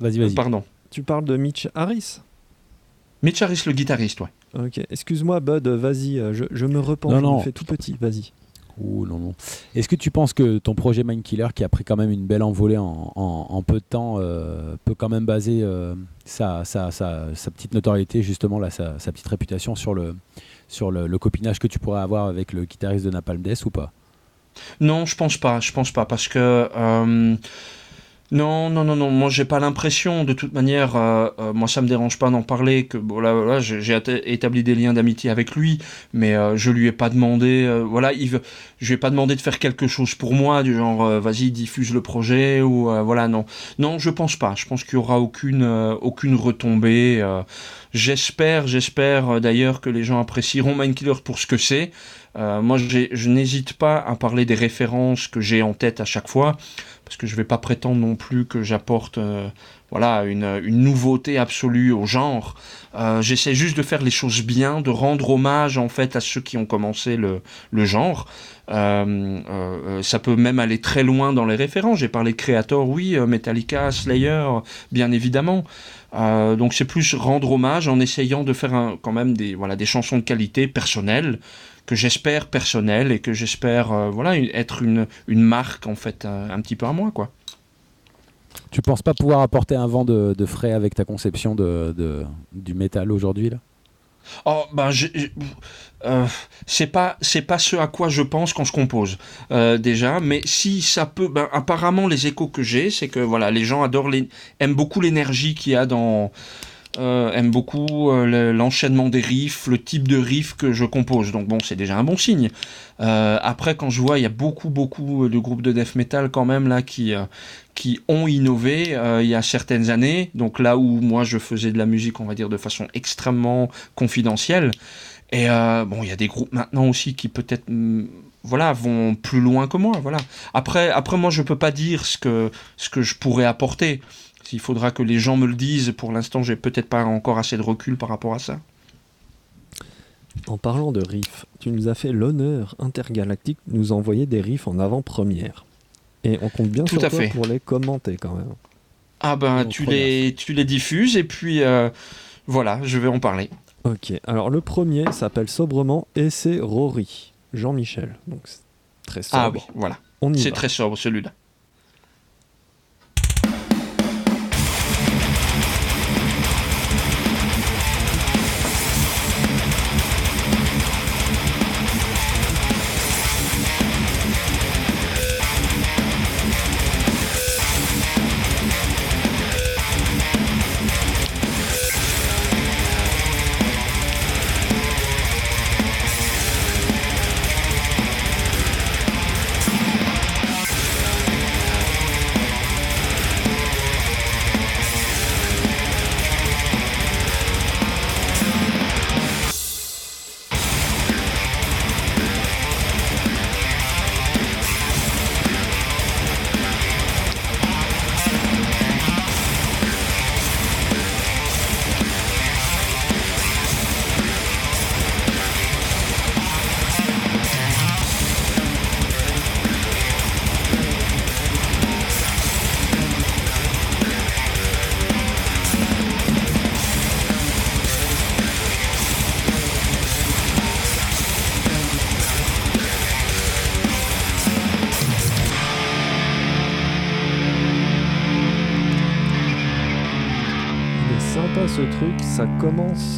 Vas-y, vas-y. pardon. Tu parles de Mitch Harris? Mitch Harris, le guitariste, ouais. Ok, excuse-moi, Bud, vas-y, je, je, me repens, non, je me fais tout petit, vas-y non, non. Est-ce que tu penses que ton projet Mindkiller, qui a pris quand même une belle envolée en, peu de temps, euh, peut quand même baser euh, sa, petite notoriété, justement, là, sa, petite réputation sur, le, sur le, copinage que tu pourrais avoir avec le guitariste de Napalm Death ou pas? Non, je pense pas. Je pense pas parce que. Euh, non, non, non, non. Moi, j'ai pas l'impression. De toute manière, euh, euh, moi, ça me dérange pas d'en parler. Que voilà, j'ai établi des liens d'amitié avec lui, mais euh, je lui ai pas demandé. voilà, il veut, je lui ai pas demandé de faire quelque chose pour moi, du genre, vas-y, diffuse le projet ou voilà, non, non, je pense pas. Je pense qu'il y aura aucune, aucune retombée. J'espère, j'espère d'ailleurs que les gens apprécieront Mindkiller pour ce que c'est. moi, je n'hésite pas à parler des références que j'ai en tête à chaque fois parce que je ne vais pas prétendre non plus que j'apporte euh, voilà, une, nouveauté absolue au genre. Euh, j'essaie juste de faire les choses bien, de rendre hommage en fait à ceux qui ont commencé le, genre. Euh, ça peut même aller très loin dans les références. J'ai parlé de Creator, oui, Metallica, Slayer, bien évidemment. Donc c'est plus rendre hommage en essayant de faire quand même des, voilà, des chansons de qualité personnelles que j'espère personnel et que j'espère euh, voilà être une, marque en fait un, petit peu à moi quoi. Tu penses pas pouvoir apporter un vent de, frais avec ta conception du métal aujourd'hui là? Oh, ben, euh, c'est pas c'est pas ce à quoi je pense quand je compose euh, déjà, mais si ça peut, ben, apparemment les échos que j'ai, c'est que voilà, les gens adorent les, aiment beaucoup l'énergie qu'il y a dans euh, aime beaucoup l'enchaînement des riffs, le type de riff que je compose. Donc bon, c'est déjà un bon signe. Après, quand je vois, il y a beaucoup, beaucoup de groupes de death metal quand même là qui, qui ont innové il y a certaines années. Donc là où moi je faisais de la musique, on va dire de façon extrêmement confidentielle. Et bon, il y a des groupes maintenant aussi qui peut-être mm, voilà, vont plus loin que moi. Voilà. Après, après moi, je peux pas dire ce que, ce que je pourrais apporter. Il faudra que les gens me le disent. Pour l'instant, j'ai peut-être pas encore assez de recul par rapport à ça. En parlant de riffs, tu nous as fait l'honneur intergalactique de nous envoyer des riffs en avant-première. Et on compte bien Tout sur à toi fait. pour les commenter quand même. Ah ben, tu les, tu les diffuses et puis euh, voilà, je vais en parler. Ok, alors le premier s'appelle sobrement Et c'est Rory, Jean-Michel. Donc c'est très sobre. Ah oui, voilà. C'est très sobre celui-là.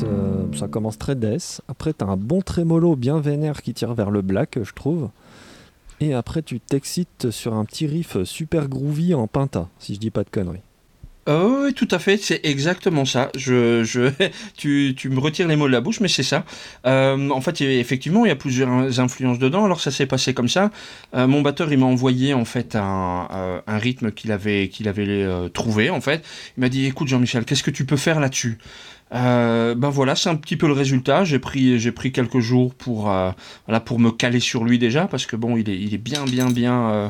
Euh, ça commence très death. Après, t'as un bon trémolo bien vénère qui tire vers le black, je trouve. Et après, tu t'excites sur un petit riff super groovy en pinta, si je dis pas de conneries. Oh, oui, tout à fait, c'est exactement ça. Je, je, [laughs] tu, tu me retires les mots de la bouche, mais c'est ça. Euh, en fait, effectivement, il y a plusieurs influences dedans. Alors, ça s'est passé comme ça. Euh, mon batteur, il m'a envoyé en fait un, un rythme qu'il avait, qu'il avait trouvé. En fait, il m'a dit "Écoute, Jean-Michel, qu'est-ce que tu peux faire là-dessus? Euh, ben voilà, c'est un petit peu le résultat. J'ai pris, j'ai pris quelques jours pour, euh, pour me caler sur lui déjà, parce que bon, il est, il est bien, bien, bien. euh,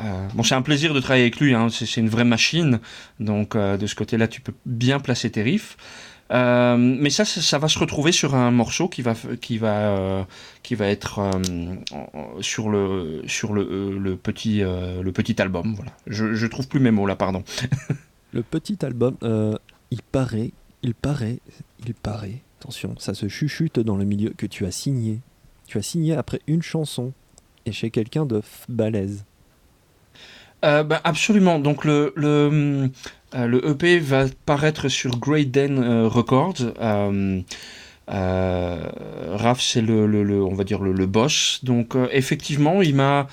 euh, bon, c'est un plaisir de travailler avec lui. Hein, c'est, une vraie machine. Donc de ce côté-là, tu peux bien placer tes riffs. Mais ça, ça, va se retrouver sur un morceau qui va, qui va, qui va être sur le, sur le, le petit, le petit album. Voilà. Je, je trouve plus mes mots là, pardon. [laughs] Le petit album, il paraît, il paraît, il paraît, attention, ça se chuchute dans le milieu que tu as signé. Tu as signé après une chanson et chez quelqu'un de balèze. Euh, ben, absolument. Donc le, le, euh, le EP va paraître sur Great Den euh, Records. Raph, c'est le, le, on va dire le, boss. Donc effectivement, il m'a,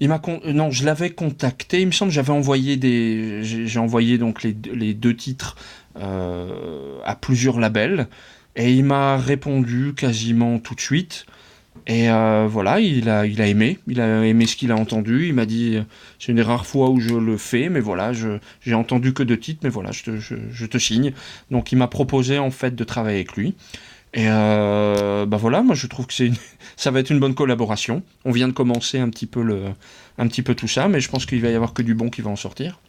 il m'a, non, je l'avais contacté. Il me semble, j'avais envoyé des, j'ai envoyé donc les, les deux titres à plusieurs labels, et il m'a répondu quasiment tout de suite. Et euh, voilà, il a, il a aimé, il a aimé ce qu'il a entendu. Il m'a dit, c'est une des rares fois où je le fais, mais voilà, j'ai entendu que deux titres, mais voilà, je te, je, te signe. Donc il m'a proposé en fait de travailler avec lui. Et euh, bah voilà, moi je trouve que une- [laughs] ça va être une bonne collaboration. On vient de commencer un petit peu le, un petit peu tout ça, mais je pense qu'il va y avoir que du bon qui va en sortir.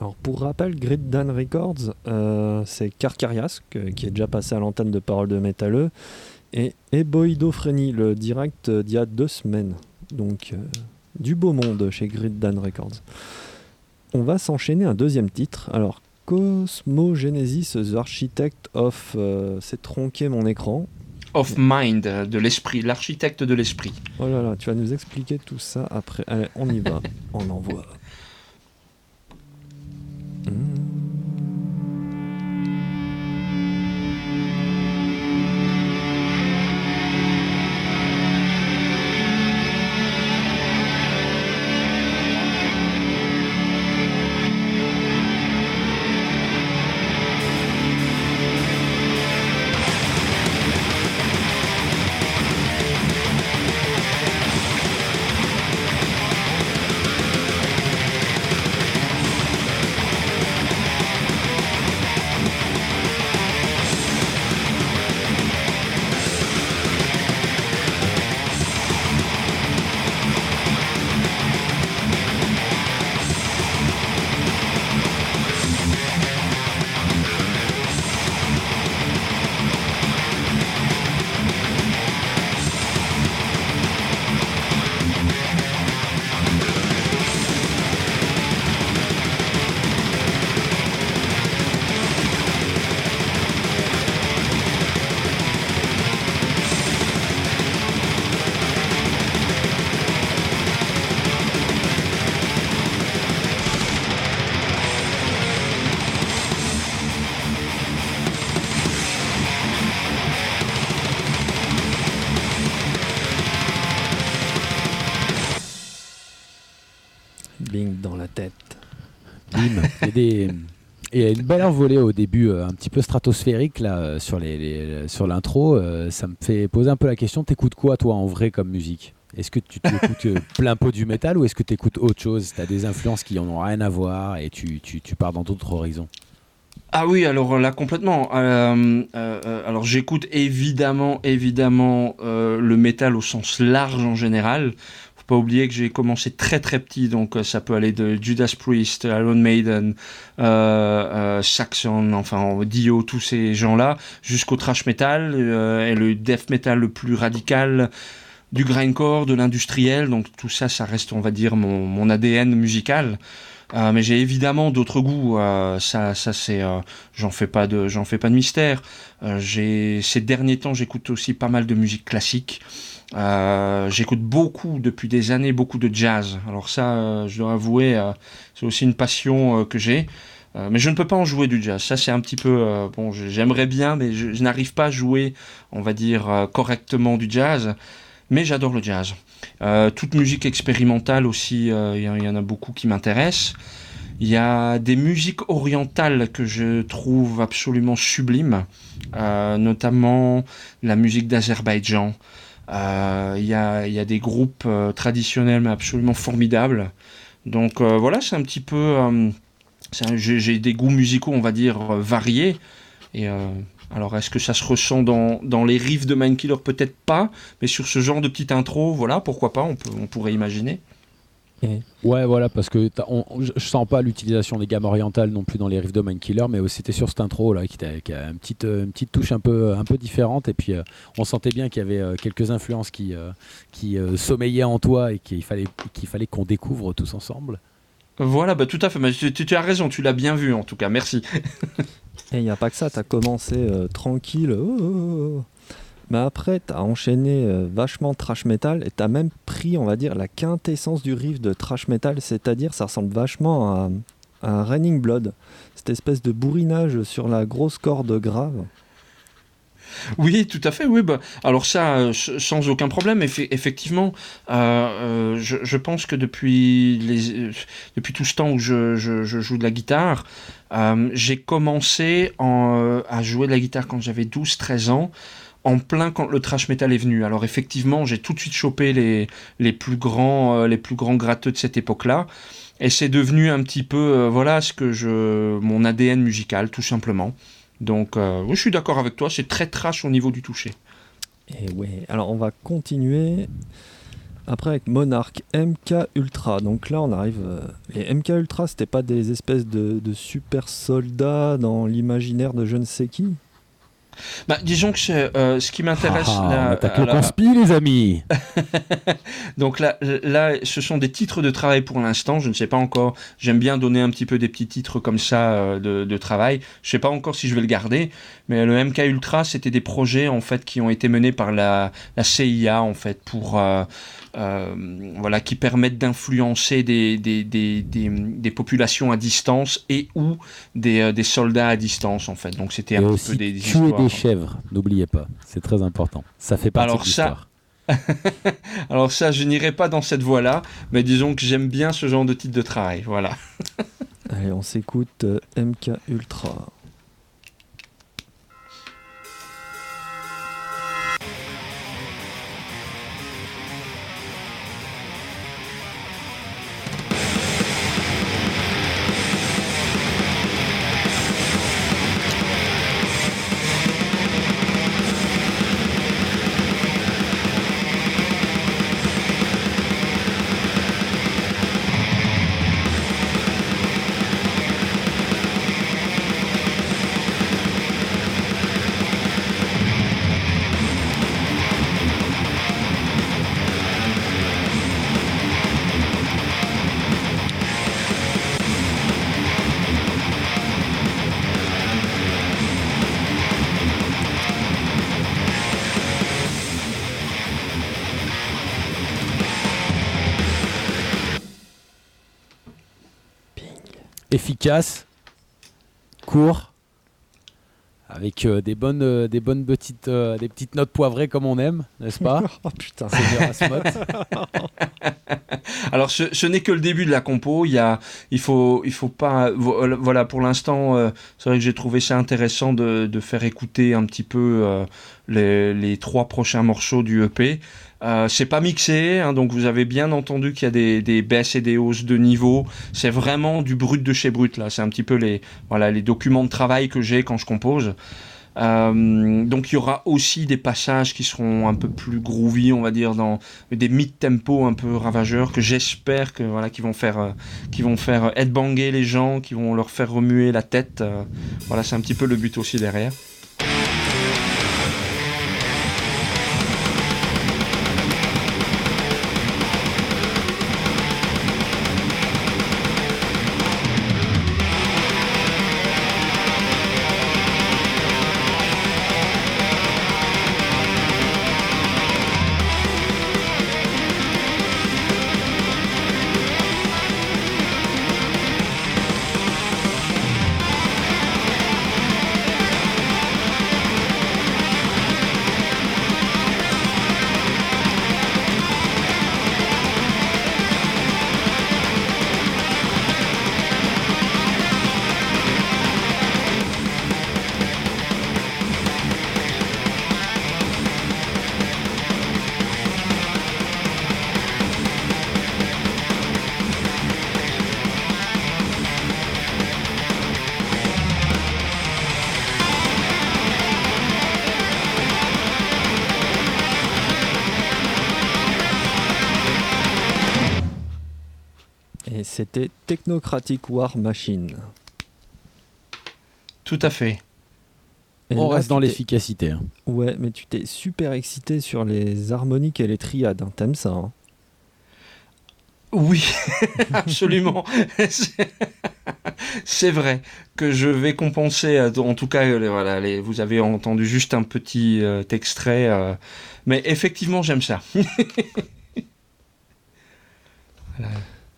Alors pour rappel, Grid Dan Records, euh, c'est Carcarias, que- qui est déjà passé à l'antenne de Parole de Métalleux, et Eboidophrenie, le direct euh, d'il y a deux semaines. Donc euh, du beau monde chez Grid Dan Records. On va s'enchaîner un deuxième titre. Alors Cosmogenesis, The Architect of... euh, c'est tronqué mon écran. Of mind, de l'esprit, l'architecte de l'esprit. Oh là là, tu vas nous expliquer tout ça après. Allez, on y va. [laughs] on envoie. Des. Il y a une belle envolée au début, euh, un petit peu stratosphérique là, euh, sur les, les- sur l'intro. Euh, ça me fait poser un peu la question. T'écoutes quoi toi en vrai comme musique? Est-ce que tu t'écoutes euh, [laughs] plein pot du métal ou est-ce que tu écoutes autre chose? T'as des influences qui en ont rien à voir et tu, tu, tu pars dans d'autres horizons? Ah oui, alors là complètement. Euh, euh, euh, alors j'écoute évidemment, évidemment euh, le métal au sens large en général. Pas oublier que j'ai commencé très très petit, donc euh, ça peut aller de Judas Priest, Iron Maiden, euh, euh, Saxon, enfin Dio, tous ces gens-là, jusqu'au thrash metal et le death metal le plus radical du grindcore, de l'industriel. Donc tout ça, ça reste, on va dire, mon, mon ADN musical. Euh, mais j'ai évidemment d'autres goûts. euh, ça, ça c'est, euh, j'en fais pas de, j'en fais pas de mystère. J'ai ces derniers temps, j'écoute aussi pas mal de musique classique. J'écoute beaucoup depuis des années, beaucoup de jazz. Alors ça, je dois avouer, c'est aussi une passion que j'ai. Mais je ne peux pas en jouer du jazz. Ça, c'est un petit peu bon. J'aimerais bien, mais je, n'arrive pas à jouer, on va dire correctement du jazz. Mais j'adore le jazz. Euh, toute musique expérimentale aussi, euh, il y, en- il y en a beaucoup qui m'intéressent. Il y a des musiques orientales que je trouve absolument sublimes, euh, notamment la musique d'Azerbaïdjan. Euh, Il y, a, des groupes euh, traditionnels mais absolument formidables. Donc euh, voilà, c'est un petit peu... euh, J'ai des goûts musicaux, on va dire, euh, variés. Et euh, alors, est-ce que ça se ressent dans, les riffs de Mindkiller? Peut-être pas, mais sur ce genre de petite intro, voilà, pourquoi pas, on, peut, on pourrait imaginer. Ouais, voilà, parce que je sens pas l'utilisation des gammes orientales non plus dans les riffs de Mindkiller, mais aussi c'était sur cette intro là qui, qui a une petite, euh, une petite touche un peu, un peu différente. Et puis euh, on sentait bien qu'il y avait euh, quelques influences qui, euh, euh, sommeillaient en toi et qu'il fallait qu'on découvre tous ensemble. Voilà, bah, tout à fait. Mais tu, as raison, tu l'as bien vu en tout cas, merci. Et il n'y a pas que ça, tu as commencé euh, tranquille. oh, oh, oh. Mais après, tu as enchaîné euh, vachement trash metal et tu même pris, on va dire, la quintessence du riff de trash metal, c'est-à-dire ça ressemble vachement à, à Raining Blood, cette espèce de bourrinage sur la grosse corde grave. Oui, tout à fait, oui. Bah, alors ça, euh, sans aucun problème, effe- effectivement, euh, euh, je, pense que depuis, depuis tout ce temps où je, joue de la guitare, j'ai commencé en, à jouer de la guitare quand j'avais 12-13 ans, en plein quand le thrash metal est venu. Alors effectivement, j'ai tout de suite chopé les, les, plus grands, les plus grands gratteux de cette époque-là. Et c'est devenu un petit peu, voilà, ce que je, mon ADN musical, tout simplement. Donc, euh, je suis d'accord avec toi, c'est très trash au niveau du toucher. Et ouais, alors on va continuer après avec Monarch MK Ultra. Donc là on arrive. euh, les MK Ultra, c'était pas des espèces de, de super soldats dans l'imaginaire de je ne sais qui? Bah, disons que euh, ce qui m'intéresse. Ah, là, le la- conspi, les amis [laughs] Donc là, là, ce sont des titres de travail pour l'instant. Je ne sais pas encore. J'aime bien donner un petit peu des petits titres comme ça euh, de, de travail. Je sais pas encore si je vais le garder. Mais le MK Ultra, c'était des projets en fait qui ont été menés par la, la CIA en fait pour euh, euh, voilà qui permettent d'influencer des, des, des, des, des populations à distance et ou des, euh, des soldats à distance en fait. Donc c'était Et un petit aussi peu des, des tuer histoires. des chèvres, n'oubliez pas, c'est très important. Ça fait partie Alors de ça. [laughs] Alors ça, je n'irai pas dans cette voie-là, mais disons que j'aime bien ce genre de titre de travail. Voilà. Allez, on s'écoute euh, MK Ultra. Efficace, court, avec euh, des bonnes, euh, des bonnes petites, euh, des petites notes poivrées comme on aime, n'est-ce pas [laughs] Oh putain. [laughs] Alors ce, ce n'est que le début de la compo. Il y a, il faut, il faut pas. vo- Voilà, pour l'instant, euh, c'est vrai que j'ai trouvé ça intéressant de, de faire écouter un petit peu euh, les, les trois prochains morceaux du EP. Euh, c'est pas mixé, hein, donc vous avez bien entendu qu'il y a des, baisses et des hausses de niveau. C'est vraiment du brut de chez brut là. C'est un petit peu les, voilà, les documents de travail que j'ai quand je compose. Euh, donc il y aura aussi des passages qui seront un peu plus groovy, on va dire, dans des mid-tempo un peu ravageurs que j'espère que voilà, qui vont faire, euh, qui vont faire headbanger les gens, qui vont leur faire remuer la tête. voilà, c'est un petit peu le but aussi derrière. C'était Technocratic War Machine. Tout à fait. Et On là, reste dans l'efficacité. hein. Ouais, mais tu t'es super excité sur les harmoniques et les triades. hein. T'aimes ça hein Oui, [laughs] absolument. [laughs] C'est- vrai que je vais compenser. euh, En tout cas, euh, voilà, les- vous avez entendu juste un petit euh, extrait, euh, mais effectivement, j'aime ça. [laughs]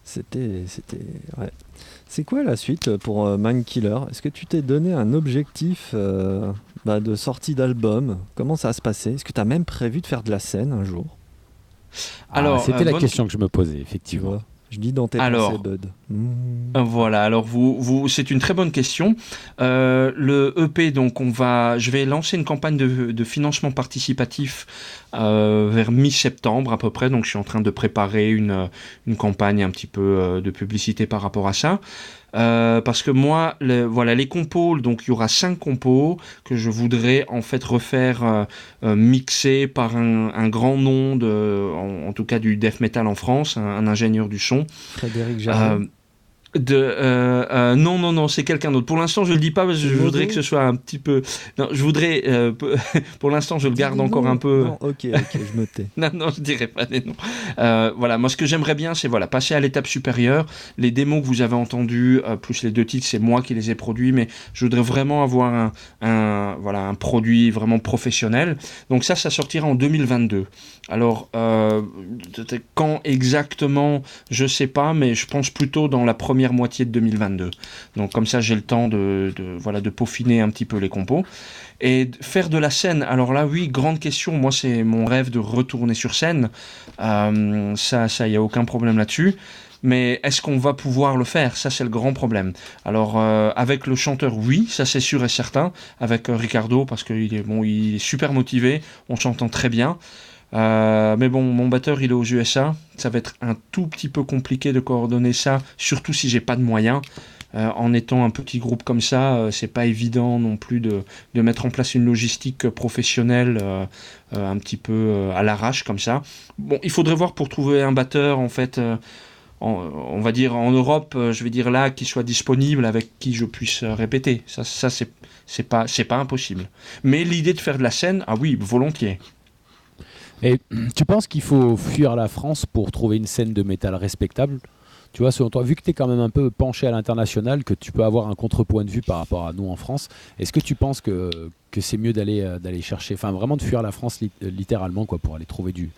C'était, c'était, ouais. C'est quoi la suite pour euh, Mind Killer Est-ce que tu t'es donné un objectif euh, bah, de sortie d'album? Comment ça va se passer Est-ce que tu as même prévu de faire de la scène un jour? Alors, Ah, c'était euh, la bonne- question que je me posais, effectivement. Je dis dans tes Alors. pensées, Bud. Euh, Voilà, alors vous, vous, c'est une très bonne question. Euh, le EP, donc on va, je vais lancer une campagne de, de financement participatif euh, vers mi-septembre à peu près. Donc je suis en train de préparer une, une campagne un petit peu euh, de publicité par rapport à ça. Parce que moi, le- voilà, les compos, donc il y aura cinq compos que je voudrais en fait refaire mixer par un, un grand nom de, en, en tout cas du death metal en France, un- un ingénieur du son. Frédéric Jarret. De, euh, euh, non, non, non, c'est quelqu'un d'autre. Pour l'instant, je le dis pas parce que je voudrais que ce soit un petit peu. Non, je voudrais. euh, [laughs] pour l'instant, je le garde encore un peu. Non, ok, ok, je me tais. [laughs] Non, non, je dirais pas des noms. Voilà, moi, ce que j'aimerais bien, c'est voilà, passer à l'étape supérieure. Les démos que vous avez entendues, euh, plus les deux titres, c'est moi qui les ai produits, mais je voudrais vraiment avoir un, un, voilà, un produit vraiment professionnel. Donc ça, ça sortira en 2022. Alors, quand exactement, je sais pas, mais je pense plutôt dans la première moitié de 2022. Donc comme ça, j'ai le temps de, voilà, de peaufiner un petit peu les compos. Et faire de la scène, alors là, oui, grande question. Moi, c'est mon rêve de retourner sur scène. Euh, ça, ça, il n'y a aucun problème là-dessus. Mais est-ce qu'on va pouvoir le faire? Ça, c'est le grand problème. Alors, euh, avec le chanteur, oui, ça c'est sûr et certain. Avec euh, Ricardo, parce qu'il est, bon, il est super motivé, on s'entend très bien. Euh, mais bon, mon batteur, il est aux USA. Ça va être un tout petit peu compliqué de coordonner ça, surtout si j'ai pas de moyens. Euh, en étant un petit groupe comme ça, euh, c'est pas évident non plus de, de mettre en place une logistique professionnelle un petit peu à l'arrache comme ça. Bon, il faudrait voir pour trouver un batteur en fait. on va dire en Europe, je vais dire là, qui soit disponible, avec qui je puisse répéter. Ça, ça c'est pas c'est pas impossible. Mais l'idée de faire de la scène, ah oui, volontiers. Et tu penses qu'il faut fuir la France pour trouver une scène de métal respectable? Tu vois, selon toi, vu que tu es quand même un peu penché à l'international, que tu peux avoir un contrepoint de vue par rapport à nous en France, est-ce que tu penses que, c'est mieux d'aller euh, d'aller chercher, enfin vraiment de fuir la France euh, littéralement, quoi, pour aller trouver du,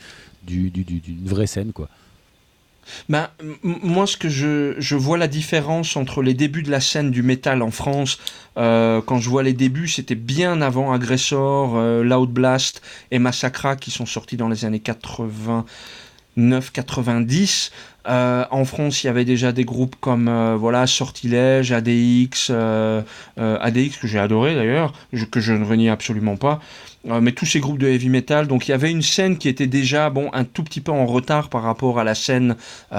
du, du- du- d'une vraie scène, quoi? Ben, moi, ce que je, je, vois la différence entre les débuts de la scène du métal en France, euh, quand je vois les débuts, c'était bien avant Aggressor, euh, Loud Blast et Massacra qui sont sortis dans les années 89-90. Euh, en France, il y avait déjà des groupes comme voilà Sortilège, ADX, ADX que j'ai adoré d'ailleurs, que je ne renie absolument pas. Euh, mais tous ces groupes de heavy metal. Donc il y avait une scène qui était déjà bon un tout petit peu en retard par rapport à la scène euh,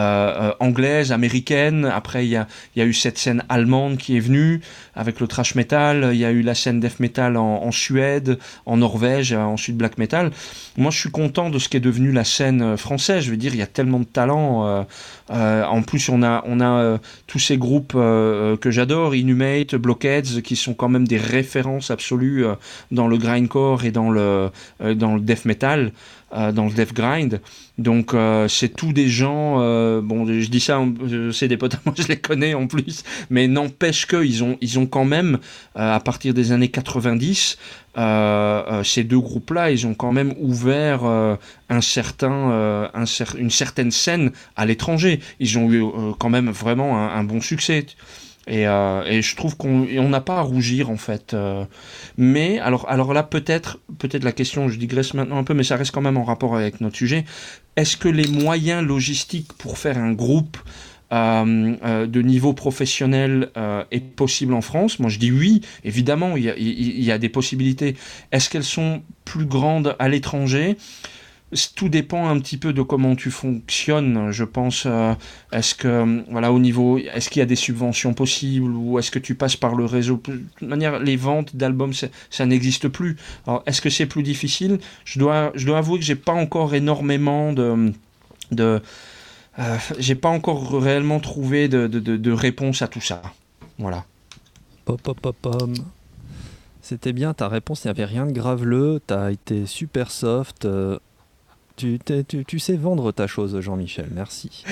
euh, anglaise, américaine. Après il y a, y a, eu cette scène allemande qui est venue avec le thrash metal. Il y a eu la scène death metal en, Suède, en Norvège, ensuite black metal. Moi je suis content de ce qui est devenu la scène française. Je veux dire il y a tellement de talent. en plus on a on a tous ces groupes que j'adore, Inhumate, Blockheads, qui sont quand même des références absolues dans le grindcore dans le, euh, dans le death metal, euh, dans le death grind. Donc euh, c'est tous des gens, bon je dis ça, c'est des potes, moi [laughs] je les connais en plus, mais n'empêche qu'ils ont, ils ont quand même, à partir des années 90, ces deux groupes-là, ils ont quand même ouvert un certain, un une certaine scène à l'étranger. Ils ont eu quand même vraiment un bon succès. Euh, et, je trouve qu'on n'a pas à rougir en fait. Euh. mais alors, alors là, peut-être, peut-être la question, je digresse maintenant un peu, mais ça reste quand même en rapport avec notre sujet. Est-ce que les moyens logistiques pour faire un groupe euh, de niveau professionnel est possible en France? Moi, je dis oui, évidemment, il y a des possibilités. Est-ce qu'elles sont plus grandes à l'étranger? Tout dépend un petit peu de comment tu fonctionnes. Je pense, euh, est-ce que, voilà, au niveau, est-ce qu'il y a des subventions possibles ou est-ce que tu passes par le réseau? De toute manière, les ventes d'albums, ça n'existe plus. Alors, est-ce que c'est plus difficile? Je dois, je dois avouer que j'ai pas encore énormément de. de euh, j'ai pas encore réellement trouvé de, de, de, réponse à tout ça. Voilà. Pop, pop, pop, pop. C'était bien ta réponse, il n'y avait rien de graveleux, tu as été super soft. Euh, tu, tu, sais vendre ta chose, Jean-Michel, merci.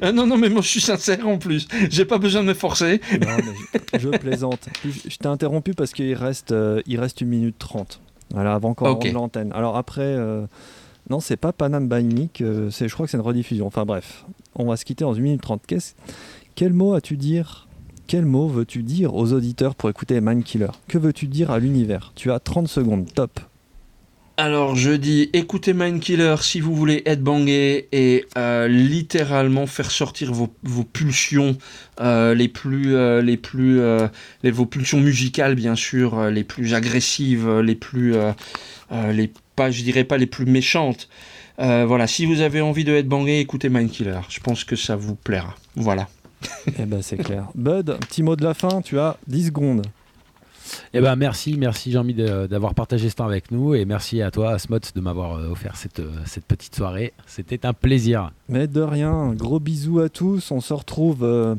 Ah [laughs] non, non, mais moi je suis sincère en plus. J'ai pas besoin de me forcer. je, plaisante. Je, t'ai interrompu parce qu'il reste, euh, il reste une minute trente. Voilà, avant qu'on okay. l'antenne. Alors après, euh, non, c'est pas Panam by euh, c'est, je crois que c'est une rediffusion. Enfin bref, on va se quitter en une minute trente. quel mot as-tu dire Quel mot veux-tu dire aux auditeurs pour écouter Mind Killer Que veux-tu dire à l'univers? Tu as 30 secondes, top. Alors je dis écoutez Mindkiller si vous voulez être bangé et euh, littéralement faire sortir vos, pulsions euh, les plus euh, les plus les, vos pulsions musicales bien sûr les plus agressives les plus les pas je dirais pas les plus méchantes. Voilà si vous avez envie de être bangé écoutez Mindkiller. Je pense que ça vous plaira. Voilà. Eh ben c'est clair. Bud petit mot de la fin tu as 10 secondes eh ben merci, merci Jean-Mi d'avoir partagé ce temps avec nous et merci à toi Smot de m'avoir euh, offert cette, euh, cette petite soirée. C'était un plaisir. Mais de rien, gros bisous à tous. On se retrouve, euh,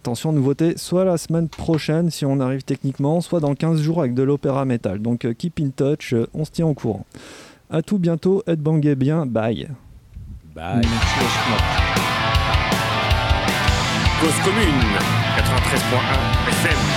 attention nouveauté, soit la semaine prochaine si on arrive techniquement, soit dans 15 jours avec de l'opéra métal. Donc keep in touch, on se tient au courant. À tout bientôt, bangé bien, bye. Bye. Cause commune, 93.1 FM.